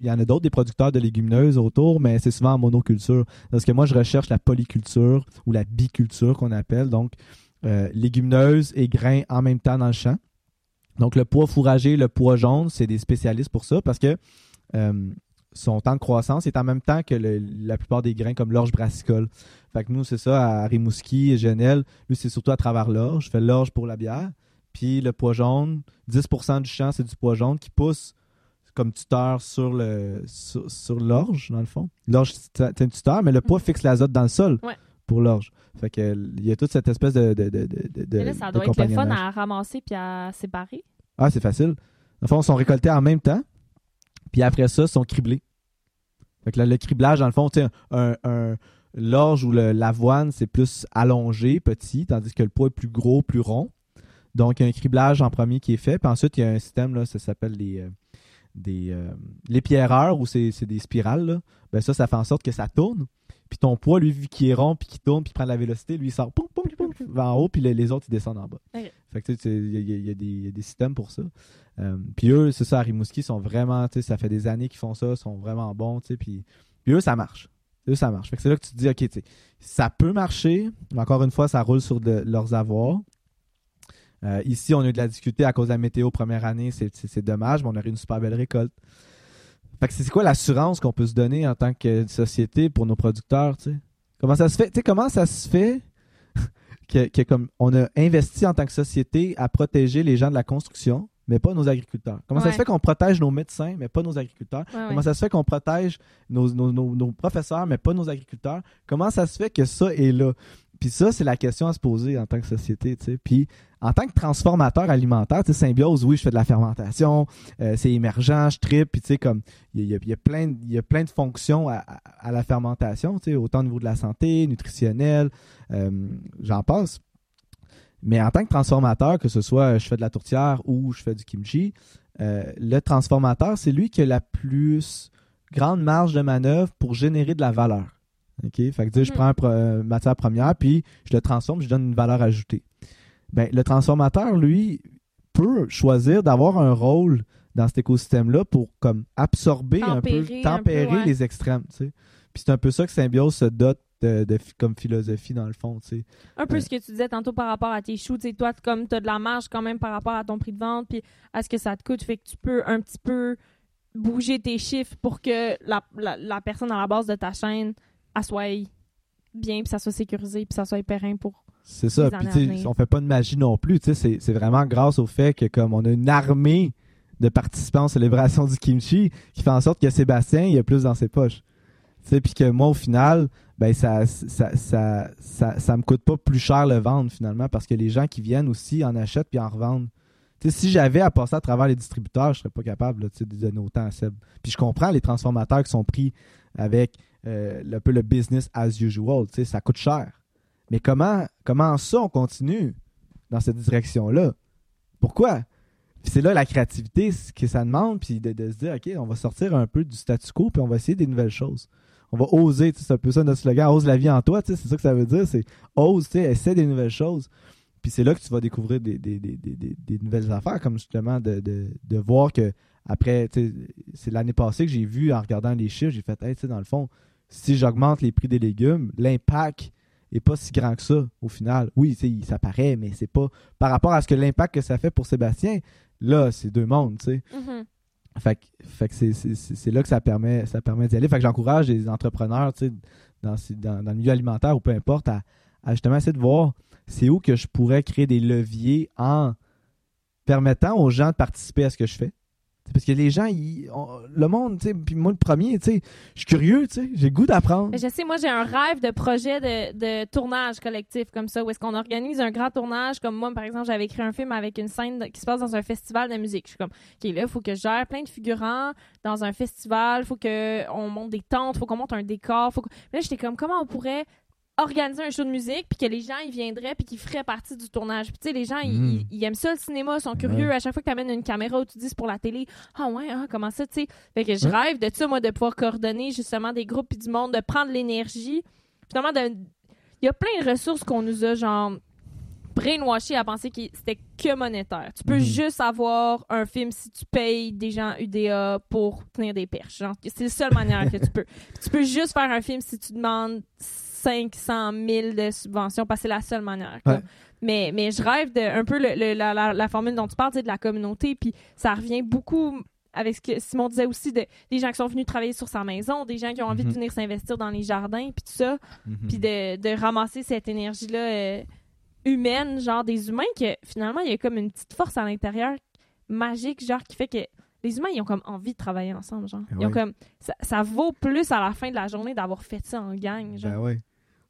Il y en a d'autres, des producteurs de légumineuses autour, mais c'est souvent en monoculture. Parce que moi, je recherche la polyculture ou la biculture qu'on appelle. Donc, euh, légumineuses et grains en même temps dans le champ. Donc, le pois fourragé, le pois jaune, c'est des spécialistes pour ça parce que son temps de croissance est en même temps que la plupart des grains comme l'orge brassicole. Fait que nous, c'est ça, à Rimouski et Genel, lui, c'est surtout à travers l'orge. Je fais l'orge pour la bière. Puis le pois jaune, 10% du champ, c'est du pois jaune qui pousse comme tuteur sur le sur, sur l'orge, dans le fond. L'orge, c'est un tuteur, mais le pois fixe l'azote dans le sol Ouais. pour l'orge. Fait que il y a toute cette espèce de, de, de, de, de- Mais là, ça doit être le fun à ramasser puis à séparer. Ah, c'est facile. Dans le fond, ils sont récoltés en même temps. Puis après ça, ils sont criblés. Fait que là, le criblage, dans le fond, tu sais, un, un- l'orge ou l'avoine, c'est plus allongé, petit, tandis que le pois est plus gros, plus rond. Donc, il y a un criblage en premier qui est fait. Puis ensuite, il y a un système, là, ça s'appelle les, euh, des, euh, les pierreurs, ou c'est, des spirales. Là. Ben ça, ça fait en sorte que ça tourne. Puis ton poids, lui, vu qu'il est rond, puis qu'il tourne, puis prend de la vélocité, lui, il sort poum, en haut, puis les, les autres, ils descendent en bas. Fait que tu sais, il y, a- y des- il y a des systèmes pour ça. Euh, puis eux, c'est ça, à Rimouski, sont vraiment, tu sais, ça fait des années qu'ils font ça, sont vraiment bons, tu sais, puis, puis eux, ça marche. Eux, ça marche. Fait que c'est là que tu te dis, OK, tu sais, ça peut marcher, mais encore une fois, ça roule sur de- leurs avoirs. Euh, ici, on a eu de la difficulté à cause de la météo première année, c'est- dommage, mais on aurait une super belle récolte. Fait que c'est quoi l'assurance qu'on peut se donner en tant que société pour nos producteurs, tu sais? Comment ça se fait? Tu sais, comment ça se fait que, comme on a investi en tant que société à protéger les gens de la construction, mais pas nos agriculteurs? Comment ça se fait qu'on protège nos médecins, mais pas nos agriculteurs? Comment ça se fait qu'on protège nos, nos, professeurs, mais pas nos agriculteurs? Comment ça se fait que ça est là? Puis ça, c'est la question à se poser en tant que société. sais. Puis en tant que transformateur alimentaire, tu Symbiose, oui, je fais de la fermentation, euh, c'est émergent, je tripe, puis tu sais, comme il y, y, a, plein, y a plein de fonctions à, la fermentation, tu sais, autant au niveau de la santé, nutritionnelle, euh, j'en passe. Mais en tant que transformateur, que ce soit je fais de la tourtière ou je fais du kimchi, euh, le transformateur, c'est lui qui a la plus grande marge de manœuvre pour générer de la valeur. OK? Fait que je mm-hmm. prends une matière première, puis je le transforme, je donne une valeur ajoutée. Ben, le transformateur, lui, peut choisir d'avoir un rôle dans cet écosystème-là pour comme absorber un peu, tempérer les extrêmes. Puis c'est un peu ça que Symbiose se dote de, comme philosophie dans le fond. Un peu ce que tu disais tantôt par rapport à tes choux. Toi, comme tu as de la marge quand même par rapport à ton prix de vente, puis à ce que ça te coûte, fait que tu peux un petit peu bouger tes chiffres pour que la, la personne à la base de ta chaîne soit bien, puis ça soit sécurisé, puis ça soit périn pour. C'est ça. Puis, on fait pas de magie non plus. C'est vraiment grâce au fait que, comme on a une armée de participants aux célébrations du kimchi qui fait en sorte que Sébastien, il y a plus dans ses poches. Puis que moi, au final, ben ça ça, ça, ça, me coûte pas plus cher le vendre finalement parce que les gens qui viennent aussi en achètent puis en revendent. si j'avais à passer à travers les distributeurs, je serais pas capable là, de donner autant à Seb. Puis je comprends les transformateurs qui sont pris avec euh, un peu le business as usual. Ça coûte cher. Mais comment, comment ça on continue dans cette direction-là? Pourquoi? c'est là la créativité ce que ça demande, puis de, se dire, OK, on va sortir un peu du statu quo, puis on va essayer des nouvelles choses. On va oser, c'est un peu ça notre slogan, ose la vie en toi, c'est ça que ça veut dire, c'est ose, essaie des nouvelles choses. Puis c'est là que tu vas découvrir des, des, nouvelles affaires, comme justement de, de voir que après, c'est l'année passée que j'ai vu en regardant les chiffres, j'ai fait, hey, dans le fond, si j'augmente les prix des légumes, l'impact est pas si grand que ça au final. Oui, ça paraît, mais c'est pas par rapport à ce que l'impact que ça fait pour Sébastien, là, c'est deux mondes, tu sais. Mm-hmm. Fait, que c'est là que ça permet, ça permet d'y aller. Fait que j'encourage les entrepreneurs, tu sais, dans, dans, le milieu alimentaire ou peu importe, à, à justement essayer de voir c'est où que je pourrais créer des leviers en permettant aux gens de participer à ce que je fais parce que les gens, le monde, puis moi le premier, je suis curieux, j'ai goût d'apprendre. Je sais, moi j'ai un rêve de projet de, tournage collectif comme ça, où est-ce qu'on organise un grand tournage, comme moi par exemple, j'avais écrit un film avec une scène qui se passe dans un festival de musique. Je suis comme, ok, là, il faut que je gère plein de figurants dans un festival, il faut qu'on monte des tentes, il faut qu'on monte un décor. Faut Là, j'étais comme, comment on pourrait organiser un show de musique puis que les gens ils viendraient puis qu'ils feraient partie du tournage. Puis tu sais les gens ils, hmm. aiment ça le cinéma, ils sont curieux à chaque fois que tu amènes une caméra ou tu dis pour la télé. Ah ouais, ah, comment ça tu sais. Fait que je rêve de ça moi de pouvoir coordonner justement des groupes puis du monde de prendre l'énergie. Finalement il y a plein de ressources qu'on nous a genre brainwashé à penser que c'était que monétaire. Tu peux hmm. juste avoir un film si tu payes des gens UDA pour tenir des perches. C'est la seule manière que tu peux. tu peux juste faire un film si tu demandes 500 000 de subventions parce que c'est la seule manière. Mais, mais je rêve de un peu la, formule dont tu parles, de la communauté, puis ça revient beaucoup avec ce que Simon disait aussi, de, des gens qui sont venus travailler sur sa maison, des gens qui ont envie de mhm. venir s'investir dans les jardins, puis tout ça, mhm. puis de, ramasser cette énergie-là euh, humaine, genre des humains, que finalement, il y a comme une petite force à l'intérieur magique, genre qui fait que les humains, ils ont comme envie de travailler ensemble, genre. Ils ont comme, ça, vaut plus à la fin de la journée d'avoir fait ça en gang, genre. Ben oui.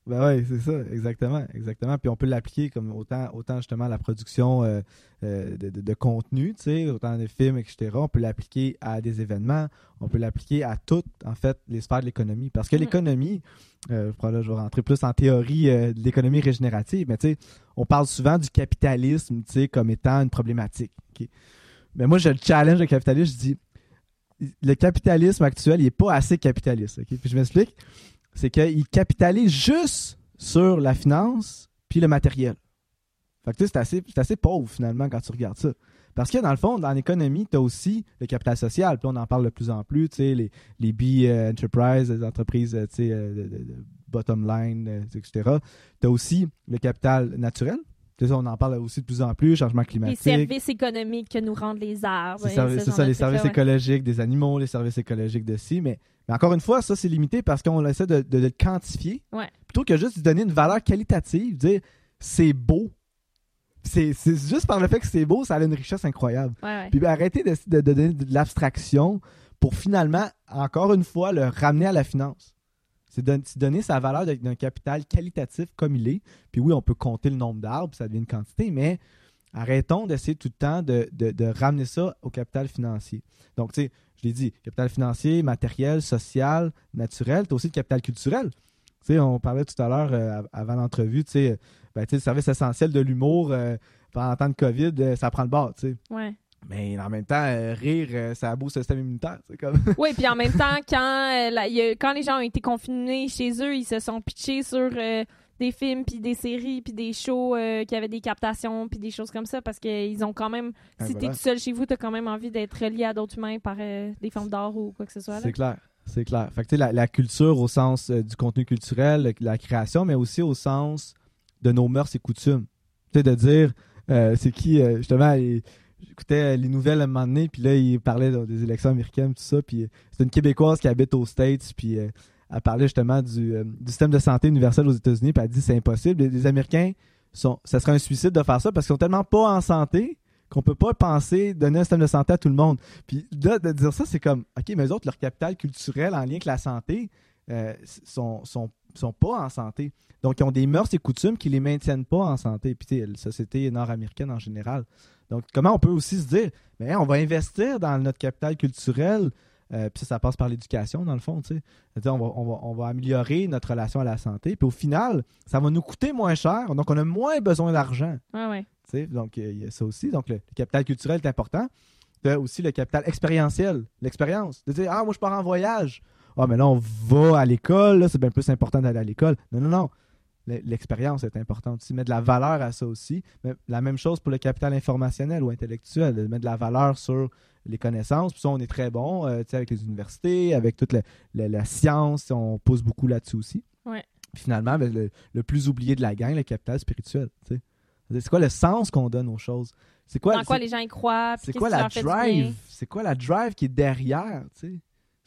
Ben oui, c'est ça, exactement, exactement. Puis on peut l'appliquer comme autant, autant justement à la production euh, euh, de, contenu, tu sais, autant de films, etc. On peut l'appliquer à des événements, on peut l'appliquer à toutes, en fait, les sphères de l'économie. Parce que mm. l'économie, euh, là, je vais rentrer plus en théorie de l'économie régénérative, mais tu sais, on parle souvent du capitalisme, tu sais, comme étant une problématique. Mais moi, je le challenge le capitalisme, je dis, le capitalisme actuel, il n'est pas assez capitaliste. Puis je m'explique c'est qu'il capitalise juste sur la finance puis le matériel. Fait que c'est assez, pauvre finalement quand tu regardes ça. Parce que dans le fond, dans l'économie, tu as aussi le capital social. Puis on en parle de plus en plus, tu sais, les, les B euh, les entreprises, euh, tu sais, euh, de, bottom line, etc. Tu as aussi le capital naturel. Ça, on en parle aussi de plus en plus, changement climatique. Les services économiques que nous rendent les arbres. C'est ça, les services écologiques des animaux, les services écologiques de ci, mais mais encore une fois, ça, c'est limité parce qu'on essaie de, de, le quantifier. Plutôt que juste de donner une valeur qualitative, dire c'est beau. C'est juste par le fait que c'est beau, ça a une richesse incroyable. Puis ben, arrêtez de, de, donner de l'abstraction pour finalement, encore une fois, le ramener à la finance. C'est donner sa valeur d'un capital qualitatif comme il est. Puis oui, on peut compter le nombre d'arbres, ça devient une quantité, mais arrêtons d'essayer tout le temps de, ramener ça au capital financier. Donc, tu sais, je l'ai dit, capital financier, matériel, social, naturel, tu as aussi le capital culturel. Tu sais, on parlait tout à l'heure euh, avant l'entrevue, tu sais, ben, le service essentiel de l'humour euh, pendant le temps de COVID, euh, ça prend le bord, tu sais. Mais en même temps, rire, ça booste le système immunitaire. Comme... oui, puis en même temps, quand, quand les gens ont été confinés chez eux, ils se sont pitchés sur des films, puis des séries, puis des shows qui avaient des captations, puis des choses comme ça, parce qu'ils ont quand même... Ben si t'es tout seul chez vous, t'as quand même envie d'être relié à d'autres humains par des formes d'art ou quoi que ce soit. C'est clair. C'est clair. Fait que, la, la culture au sens euh, du contenu culturel, la création, mais aussi au sens de nos mœurs et coutumes. Tu sais, de dire, euh, c'est qui, euh, justement, j'écoutais les nouvelles à un moment donné, puis là, il parlait des élections américaines, tout ça, puis c'est une Québécoise qui habite aux States, puis elle parlait justement du, système de santé universel aux États-Unis, puis elle dit c'est impossible. Les, Américains, sont, ça serait un suicide de faire ça parce qu'ils sont tellement pas en santé qu'on peut pas penser donner un système de santé à tout le monde. Puis là, de dire ça, c'est comme, OK, mais eux autres, leur capital culturel en lien avec la santé euh, sont, sont, sont, pas en santé. Donc, ils ont des mœurs et coutumes qui les maintiennent pas en santé. Puis, la société nord-américaine en général. Donc, comment on peut aussi se dire, mais on va investir dans notre capital culturel, euh, puis ça, ça passe par l'éducation, dans le fond, tu sais. On va, on, va, on va améliorer notre relation à la santé. Puis au final, ça va nous coûter moins cher, donc on a moins besoin d'argent. Ouais, ouais donc, il y a ça aussi. Donc, le, capital culturel est important. Tu as aussi le capital expérientiel, l'expérience. De dire, ah, moi, je pars en voyage. Ah, mais là, on va à l'école. C'est bien plus important d'aller à l'école. Non, non, non. L'expérience est importante aussi. Mettre de la valeur à ça aussi. Mais la même chose pour le capital informationnel ou intellectuel. Mettre de la valeur sur les connaissances. Puis ça, on est très bon euh, avec les universités, avec toute la, science. On pousse beaucoup là-dessus aussi. Ouais. Puis finalement, ben, le, le, plus oublié de la gang, le capital spirituel. C'est quoi le sens qu'on donne aux choses? C'est quoi, Dans quoi les gens y croient? C'est quoi la drive? C'est quoi la drive qui est derrière?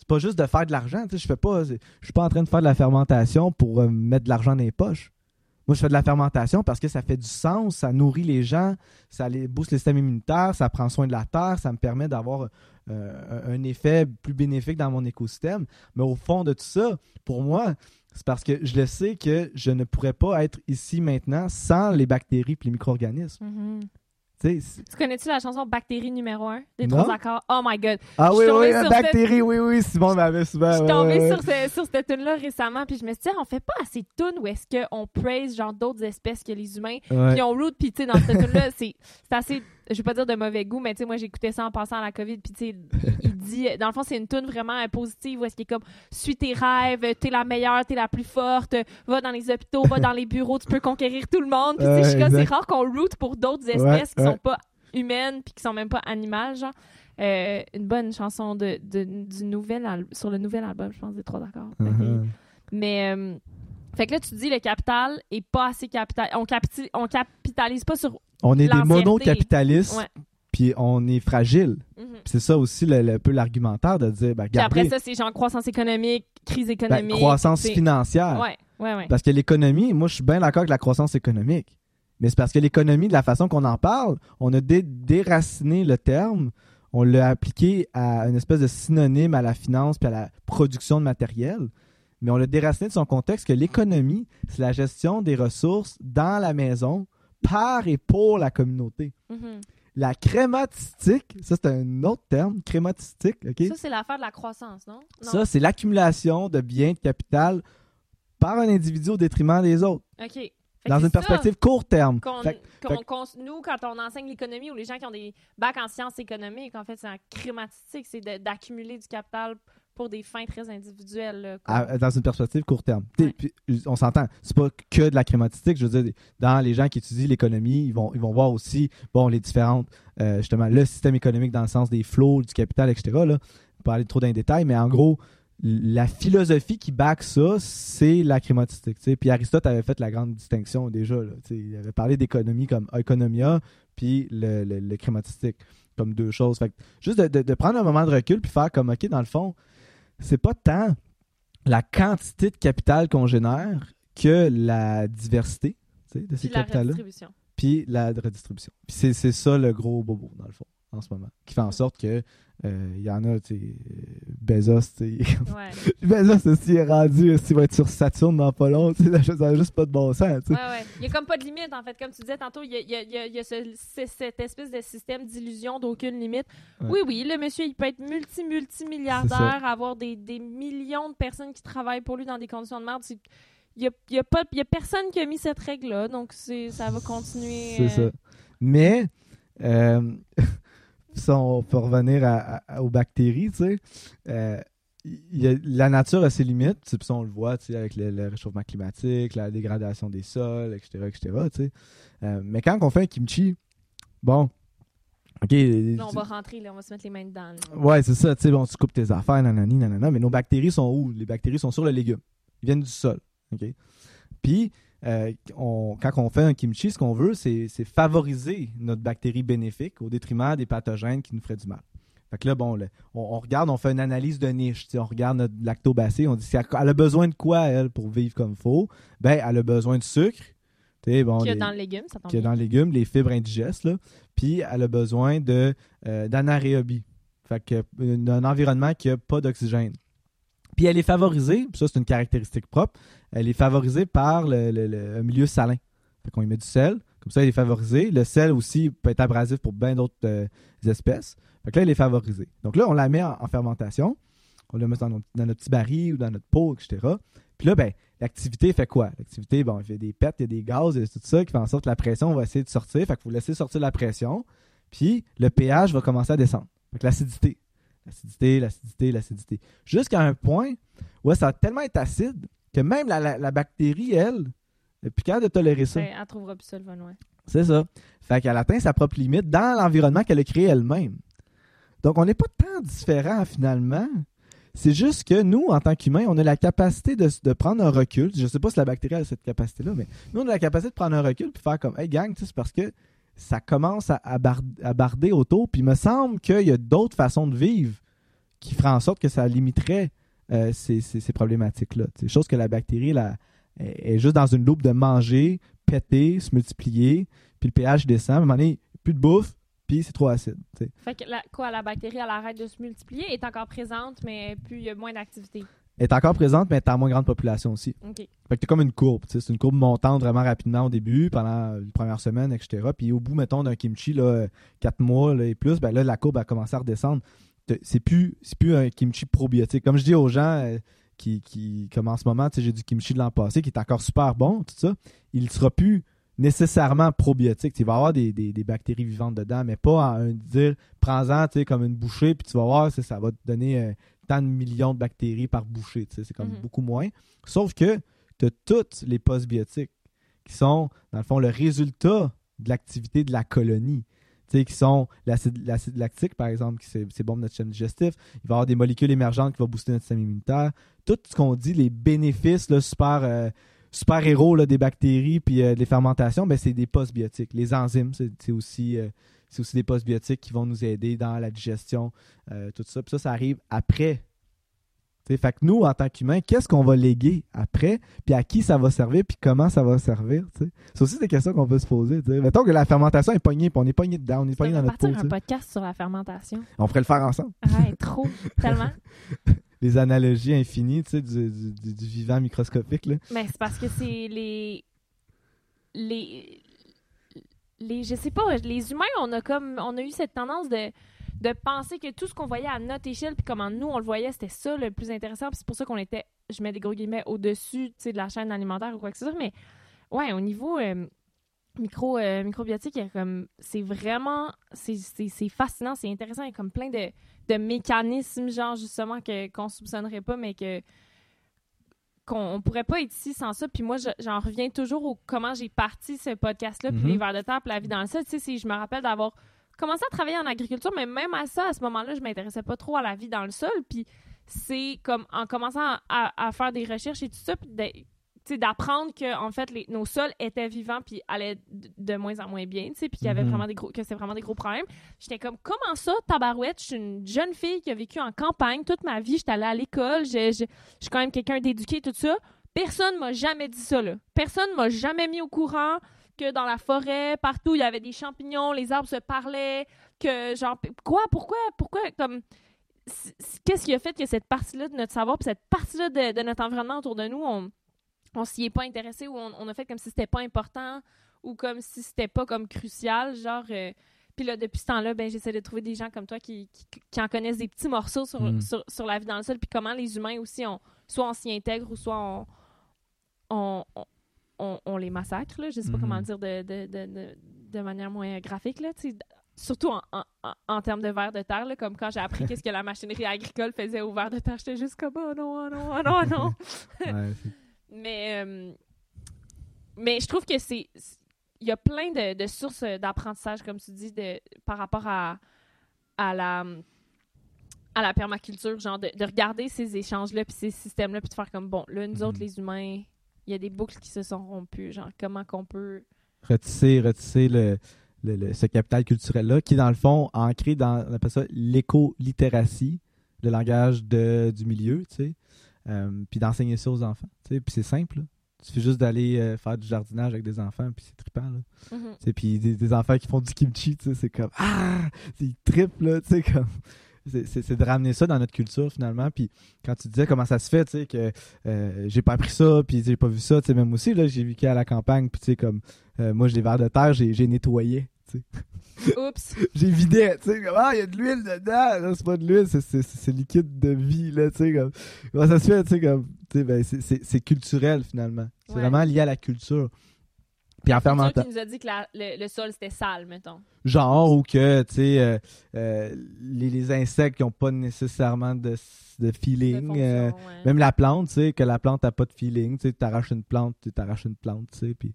C'est pas juste de faire de l'argent. Je fais pas. Je suis pas en train de faire de la fermentation pour euh, mettre de l'argent dans les poches. Moi, je fais de la fermentation parce que ça fait du sens, ça nourrit les gens, ça les booste le système immunitaire, ça prend soin de la terre, ça me permet d'avoir euh, un effet plus bénéfique dans mon écosystème. Mais au fond de tout ça, pour moi, c'est parce que je le sais que je ne pourrais pas être ici maintenant sans les bactéries et les micro-organismes. Mm-hmm. Tu connais-tu la chanson Bactérie numéro 1 des trois accords? Oh my god. Ah oui, oui, Bactérie, oui, oui, Simon m'avait souvent. Je suis tombée sur, sur, cette tune-là récemment, puis je me suis dit, on fait pas assez de tunes où est-ce qu'on praise genre d'autres espèces que les humains, puis on root, puis tu sais, dans cette tune-là, c'est assez je vais pas dire de mauvais goût, mais tu sais, moi, j'écoutais ça en passant à la COVID, puis tu sais, il dit, dans le fond, c'est une tune vraiment positive où est-ce qu'il est comme, suis tes rêves, t'es la meilleure, t'es la plus forte, va dans les hôpitaux, va dans les bureaux, tu peux conquérir tout le monde. Puis tu sais, c'est rare qu'on route pour d'autres espèces qui sont pas humaines, puis qui sont même pas animales, genre. Euh, une bonne chanson de, du nouvel sur le nouvel album, je pense, des trois accords. Uh-huh. Mais. Euh, fait que là, tu dis le capital est pas assez capital. On, on capitalise pas sur on est des monocapitalistes. Puis on est fragile. Mhm. C'est ça aussi le, peu l'argumentaire de dire. Ben, après ça, c'est genre croissance économique, crise ben, économique. croissance financière. Ouais, ouais, ouais. Parce que l'économie, moi je suis bien d'accord avec la croissance économique. Mais c'est parce que l'économie, de la façon qu'on en parle, on a déraciné le terme, on l'a appliqué à une espèce de synonyme à la finance puis à la production de matériel. Mais on l'a déraciné de son contexte que l'économie, c'est la gestion des ressources dans la maison par et pour la communauté. Mm-hmm. La crématistique, ça c'est un autre terme, crématistique, OK? Ça, c'est l'affaire de la croissance, non? Ça, c'est l'accumulation de biens de capital par un individu au détriment des autres. OK. dans une perspective court terme. nous, quand on enseigne l'économie ou les gens qui ont des bacs en sciences économiques, en fait, c'est un crématistique, c'est d'accumuler du capital pour des fins très individuelles. dans une perspective court terme. on s'entend, c'est pas que de la crématistique. Je veux dire, dans les gens qui étudient l'économie, ils vont, ils vont voir aussi bon, les différentes, euh, justement, le système économique dans le sens des flots, du capital, etc. Là. On pas aller trop dans les détails, mais en gros, la philosophie qui back ça, c'est la crématistique. Puis Aristote avait fait la grande distinction déjà. il avait parlé d'économie comme economia, puis le, le, crématistique comme deux choses. Fait juste de, de, prendre un moment de recul puis faire comme, OK, dans le fond, c'est pas tant la quantité de capital qu'on génère que la diversité. de ces Puis capitales-là. Puis la redistribution. Puis c'est, c'est ça le gros bobo, dans le fond, en ce moment. Qui fait en sorte que euh, il y en a, tu sais, euh, Bezos, tu sais. Ouais. Bezos, aussi, est rendu, il va être sur Saturne dans pas long, ça n'a juste pas de bon sens, tu sais. Ouais, ouais. Il y a comme pas de limite, en fait. Comme tu disais tantôt, il y a, il y a- il y a- il y a ce- c'est- cette espèce de système d'illusion d'aucune limite. Ouais. Oui, oui, le monsieur, il peut être multi, multi milliardaire, avoir des, des millions de personnes qui travaillent pour lui dans des conditions de merde. Il y a, pas, y a personne qui a mis cette règle-là, donc ça va continuer. C'est euh, ça. Mais, euh, si on peut revenir à- à- aux bactéries, tu sais, euh, il y a- la nature a ses limites, puis ça, on le voit, tu sais, avec le, le réchauffement climatique, la dégradation des sols, etc., etc., tu sais. Euh, mais quand on fait un kimchi, bon, ok, Là, on va rentrer, là, on va se mettre les mains dedans. là. Ouais, c'est ça. Tu sais, bon, tu coupes tes affaires, nanani, nanana, mais nos bactéries sont où? Les bactéries sont sur le légume. Ils viennent du sol. OK? Puis, euh, on- quand on fait un kimchi, ce qu'on veut, c'est favoriser notre bactérie bénéfique au détriment des pathogènes qui nous feraient du mal. Fait que là, bon, le- on, on regarde, on fait une analyse de niche. On regarde notre lactobacille, on dit si elle, elle a besoin de quoi, elle, pour vivre comme il faut? Ben, elle a besoin de sucre. Bon, a les- dans le légume, ça tombe a bien. dans le légume, les fibres indigestes, là. Puis elle a besoin euh, d'anaérobie. Fait que euh, d'un environnement qui n'a pas d'oxygène. Puis elle est favorisée, ça c'est une caractéristique propre, elle est favorisée par le, milieu salin. Fait qu'on y met du sel, comme ça elle est favorisée. Le sel aussi peut être abrasif pour bien d'autres euh, espèces. Fait que là elle est favorisée. Donc là on la met en, en fermentation, on la met dans, notre- petit baril ou dans notre pot, etc. Puis là, ben, l'activité fait quoi? L'activité, bon, il fait des pets, il y a des gaz, il y a tout ça qui fait en sorte que la pression va essayer de sortir. Fait que vous laissez sortir la pression, puis le pH va commencer à descendre. Fait que l'acidité, l'acidité, l'acidité, l'acidité. Jusqu'à un point où ça va tellement être acide que même la, la- la bactérie, elle, n'est plus capable de tolérer ça. Ben, elle trouvera plus ça le loin. C'est ça. Fait qu'elle atteint sa propre limite dans l'environnement qu'elle a créé elle-même. Donc, on n'est pas tant différents finalement. C'est juste que nous, en tant qu'humains, on a la capacité de, de prendre un recul. Je sais pas si la bactérie a cette capacité-là, mais nous, on a la capacité de prendre un recul puis faire comme Hey gang, tu sais, c'est parce que ça commence à, bar- à barder autour. Puis il me semble qu'il y a d'autres façons de vivre qui feraient en sorte que ça limiterait euh, ces, ces- problématiques-là. C'est chose que la bactérie est juste dans une loupe de manger, péter, se multiplier, puis le pH descend. À un moment donné, plus de bouffe, puis c'est trop acide. Fait que la, quoi, la bactérie, elle arrête de se multiplier, est encore présente, mais plus il y a moins d'activité. Elle est encore présente, mais en moins grande population aussi. OK. Fait que t'es comme une courbe. C'est une courbe montante vraiment rapidement au début, pendant les premières semaines, etc. Puis au bout, mettons, d'un kimchi, là, 4 mois là, et plus, ben là, la courbe a commencé à redescendre. C'est plus, plus un kimchi probiotique. Comme je dis aux gens euh, qui, qui, comme en ce moment, j'ai du kimchi de l'an passé qui est encore super bon, tout ça, il ne sera plus nécessairement probiotique. Il va y avoir des, des- des bactéries vivantes dedans, mais pas à un dire, prends-en tu sais, comme une bouchée, puis tu vas voir, ça, ça va te donner euh, tant de millions de bactéries par bouchée. C'est comme Mhm. beaucoup moins. Sauf que tu as toutes les postbiotiques qui sont, dans le fond, le résultat de l'activité de la colonie. Tu sais, qui sont l'acide lactique, par exemple, qui c'est bon pour notre système digestif. Il va y avoir des molécules émergentes qui vont booster notre système immunitaire. Tout ce qu'on dit, les bénéfices là, super, euh, super héros là, des bactéries puis euh, des fermentations, ben, c'est des postbiotiques. Les enzymes, c'est c'est aussi, euh, c'est aussi des postbiotiques qui vont nous aider dans la digestion, euh, tout ça. Puis ça, ça arrive après. Tu sais, fait que nous, en tant qu'humains, qu'est-ce qu'on va léguer après, puis à qui ça va servir, puis comment ça va servir. C'est aussi des questions qu'on peut se poser, tu sais. Mettons que la fermentation est pognée, puis on est pogné dedans, on est pogné dans notre peau, un podcast sur la fermentation. On pourrait le faire ensemble. Ouais, trop, tellement. Les analogies infinies, tu sais, du, du- du- du vivant microscopique, là. Mais c'est parce que c'est les. Les. Les. Je sais pas, les humains, on a comme. On a eu cette tendance de. De penser que tout ce qu'on voyait à notre échelle, puis comment nous on le voyait, c'était ça le plus intéressant. C'est pour ça qu'on était, je mets des gros guillemets, au-dessus de la chaîne alimentaire ou quoi que ce soit. Mais ouais, au niveau euh, micro, euh, microbiotique, il y a comme. C'est vraiment. C'est- c'est fascinant, c'est intéressant. Il y a comme plein de, de mécanismes, genre justement, que qu'on soupçonnerait pas, mais que qu'on on pourrait pas être ici sans ça. Puis moi, je- j'en reviens toujours au comment j'ai parti ce podcast-là, puis Mhm. les vers de terre, puis la vie dans le sol. Tu sais, je me rappelle d'avoir commencé à travailler en agriculture, mais même à ça, à ce moment-là, je m'intéressais pas trop à la vie dans le sol. Puis c'est comme en commençant à, à faire des recherches et tout ça, puis d'apprendre que en fait les, nos sols étaient vivants puis allaient de, de moins en moins bien, tu sais, puis qu'il y avait Mhm. vraiment des gros que c'était vraiment des gros problèmes. J'étais comme comment ça tabarouette, je suis une jeune fille qui a vécu en campagne toute ma vie, j'étais allée à l'école, je, suis quand même quelqu'un d'éduqué tout ça. Personne m'a jamais dit ça, là. Personne m'a jamais mis au courant que dans la forêt, partout, il y avait des champignons, les arbres se parlaient, que genre, quoi, pourquoi, pourquoi, comme, qu'est-ce qui a fait que cette partie-là de notre savoir, puis cette partie-là de, notre environnement autour de nous, on, on s'y est pas intéressé ou on, a fait comme si c'était pas important ou comme si c'était pas comme crucial, genre. Euh, puis là, depuis ce temps-là, ben, j'essaie de trouver des gens comme toi qui, qui, en connaissent des petits morceaux sur, mm. sur, sur, la vie dans le sol, puis comment les humains aussi, ont, soit on s'y intègre ou soit on, on, on, les massacre. Là. Je sais pas mm. comment dire de, de, de, de, manière moins graphique. Là, surtout en, en, en, termes de verre de terre, là, comme quand j'ai appris qu'est-ce que la machinerie agricole faisait au verre de terre, j'étais juste comme oh non, oh non, oh non, oh non. ouais, mais, euh, mais je trouve que c'est. Il y a plein de, de sources d'apprentissage, comme tu dis, de, par rapport à, à la à la permaculture, genre de, de regarder ces échanges-là, puis ces systèmes-là, puis de faire comme, bon, là, nous autres, mhm. les humains, il y a des boucles qui se sont rompues, genre, comment qu'on peut... Retisser, retisser le, le, ce capital culturel-là, qui est dans le fond ancré dans, on appelle ça l'éco-littératie, le langage de, du milieu, tu sais, euh, puis d'enseigner ça aux enfants. Tu sais, puis c'est simple. Là. Il suffit juste d'aller euh, faire du jardinage avec des enfants, puis c'est trippant. Là. Mm-hmm. Puis des, des, enfants qui font du kimchi, tu sais, c'est comme Ah! C'est trip, là, tu sais, comme. C'est de ramener ça dans notre culture finalement. Puis quand tu disais comment ça se fait, tu sais, que euh, j'ai pas appris ça, puis j'ai pas vu ça, tu sais, même aussi, là, j'ai vécu à la campagne, puis tu sais, comme moi, j'ai des verres de terre, j'ai nettoyé. Oups. J'ai vidé, tu sais, ah, il y a de l'huile dedans. c'est pas de l'huile, c'est liquide de vie, là, tu sais, comme. Comment ça se fait, tu sais, comme. Tu sais, ben, c'est culturel, finalement. C'est vraiment lié à la culture. Puis en fermentant. qui nous a dit que le, sol c'était sale, mettons. Genre, ou que, tu sais, euh, euh, les, insectes qui n'ont pas nécessairement de, de feeling. Euh, même la plante, tu sais, que la plante n'a pas de feeling. Tu sais, arraches une plante, tu arraches une plante, tu sais. Puis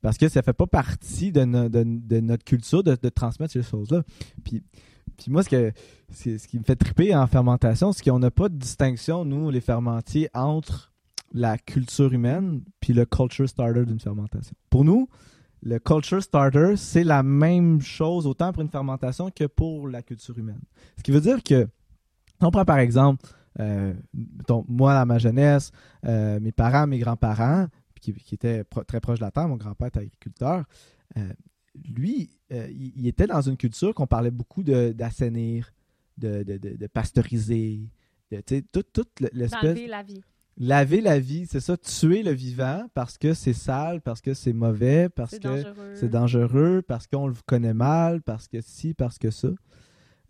parce que ça fait pas partie de, notre culture de, transmettre ces choses-là. Puis, moi, ce qui me fait triper en fermentation, c'est qu'on n'a pas de distinction, nous, les fermentiers, entre la culture humaine puis le culture starter d'une fermentation. Pour nous, le culture starter, c'est la même chose autant pour une fermentation que pour la culture humaine. Ce qui veut dire que, on prend par exemple, euh, moi, à ma jeunesse, euh, mes parents, mes grands-parents, qui, était très proche de la terre, mon grand-père était agriculteur, euh, lui, euh, il, était dans une culture qu'on parlait beaucoup d'assainir, de, de, de, de, pasteuriser, toute, toute l'espèce... Laver la vie. Laver la vie, c'est ça, tuer le vivant parce que c'est sale, parce que c'est mauvais, parce que c'est dangereux, parce qu'on le connaît mal, parce que si, parce que ça.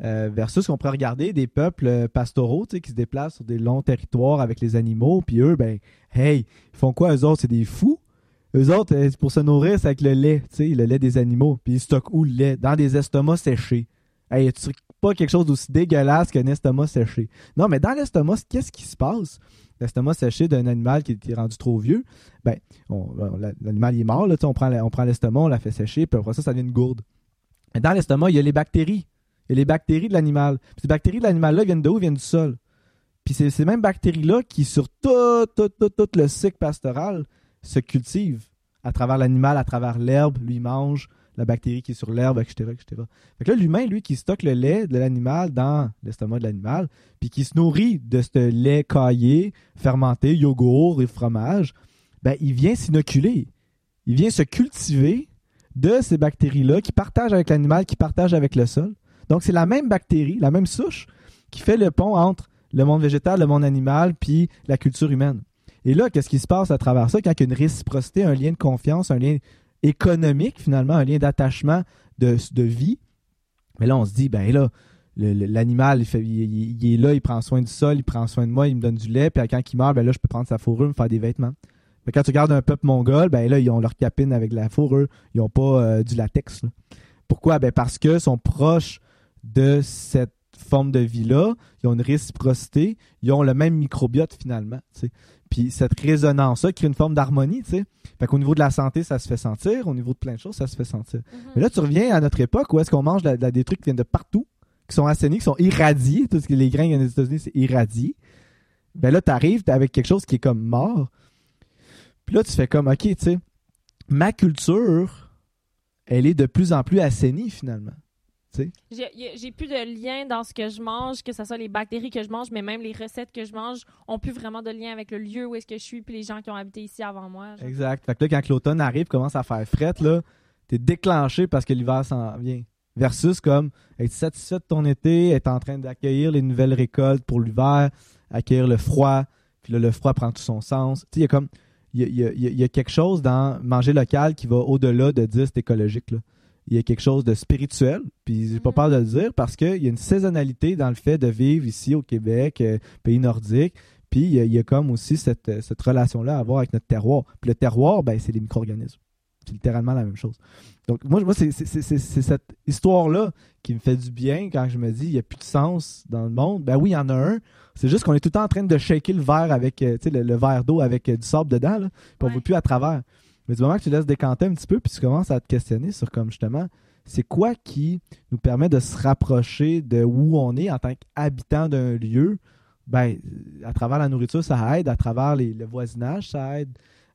Euh, versus qu'on pourrait regarder des peuples euh, pastoraux qui se déplacent sur des longs territoires avec les animaux, puis eux, ben, hey, ils font quoi eux autres? C'est des fous? Eux autres, euh, pour se nourrir, c'est avec le lait, le lait des animaux. Puis ils stockent où le lait? Dans des estomacs séchés. Hey, tu pas quelque chose d'aussi dégueulasse qu'un estomac séché? Non, mais dans l'estomac, qu'est-ce qui se passe? L'estomac séché d'un animal qui est rendu trop vieux, ben, l'animal est mort, là, on prend, on prend l'estomac, on la fait sécher, puis après ça, ça devient une gourde. Mais dans l'estomac, il y a les bactéries et les bactéries de l'animal. ces bactéries de l'animal-là viennent d'où? Viennent du sol. Puis c'est ces mêmes bactéries-là qui, sur tout, tout, tout, tout, le cycle pastoral, se cultivent à travers l'animal, à travers l'herbe. Lui, mange la bactérie qui est sur l'herbe, etc., etc. Fait que là, l'humain, lui, qui stocke le lait de l'animal dans l'estomac de l'animal, puis qui se nourrit de ce lait caillé, fermenté, yogourt et fromage, ben, il vient s'inoculer. Il vient se cultiver de ces bactéries-là qui partagent avec l'animal, qui partagent avec le sol. Donc, c'est la même bactérie, la même souche, qui fait le pont entre le monde végétal, le monde animal, puis la culture humaine. Et là, qu'est-ce qui se passe à travers ça? Quand il y a une réciprocité, un lien de confiance, un lien économique, finalement, un lien d'attachement de, vie? Mais là, on se dit, ben là, l'animal, il, est là, il prend soin du sol, il prend soin de moi, il me donne du lait, puis quand il meurt, ben là, je peux prendre sa fourrure, me faire des vêtements. Mais quand tu regardes un peuple mongol, ben là, ils ont leur capine avec la fourrure, ils n'ont pas euh, du latex. Pourquoi? Ben parce que sont proches de cette forme de vie-là, ils ont une réciprocité, ils ont le même microbiote finalement. Puis cette résonance-là crée une forme d'harmonie. Fait qu'au niveau de la santé, ça se fait sentir, au niveau de plein de choses, ça se fait sentir. Mm-hmm. Mais là, tu reviens à notre époque où est-ce qu'on mange des trucs qui viennent de partout, qui sont assainis, qui sont irradiés, tout ce que les grains viennent des États-Unis, c'est irradié. Ben là, tu arrives avec quelque chose qui est comme mort. Puis là, tu fais comme, OK, tu sais, ma culture, elle est de plus en plus assainie finalement J'ai plus de lien dans ce que je mange, que ce soit les bactéries que je mange, mais même les recettes que je mange ont plus vraiment de lien avec le lieu où est-ce que je suis puis les gens qui ont habité ici avant moi. Exact. Fait que là, quand l'automne arrive, commence à faire fret, là, t'es déclenché parce que l'hiver s'en vient. Versus comme être satisfait de ton été, être en train d'accueillir les nouvelles récoltes pour l'hiver, accueillir le froid, puis là, le froid prend tout son sens. Tu sais, il y a comme. Il y y a, quelque chose dans manger local qui va au-delà de dire c'est écologique. Là il y a quelque chose de spirituel, puis j'ai pas peur de le dire parce qu'il y a une saisonnalité dans le fait de vivre ici au Québec, euh, pays nordique, puis il y, a, comme aussi cette, relation-là à avoir avec notre terroir. Puis le terroir, ben, c'est les micro-organismes. C'est littéralement la même chose. Donc, moi, moi c'est cette histoire-là qui me fait du bien quand je me dis il n'y a plus de sens dans le monde. Ben oui, il y en a un. C'est juste qu'on est tout le temps en train de shaker le verre avec euh, le, le, verre d'eau avec euh, du sable dedans, là, puis on ne voit plus à travers. Mais du moment que tu laisses décanter un petit peu, puis tu commences à te questionner sur comme justement, c'est quoi qui nous permet de se rapprocher de où on est en tant qu'habitant d'un lieu, ben, à travers la nourriture, ça aide, à travers le voisinage, ça aide,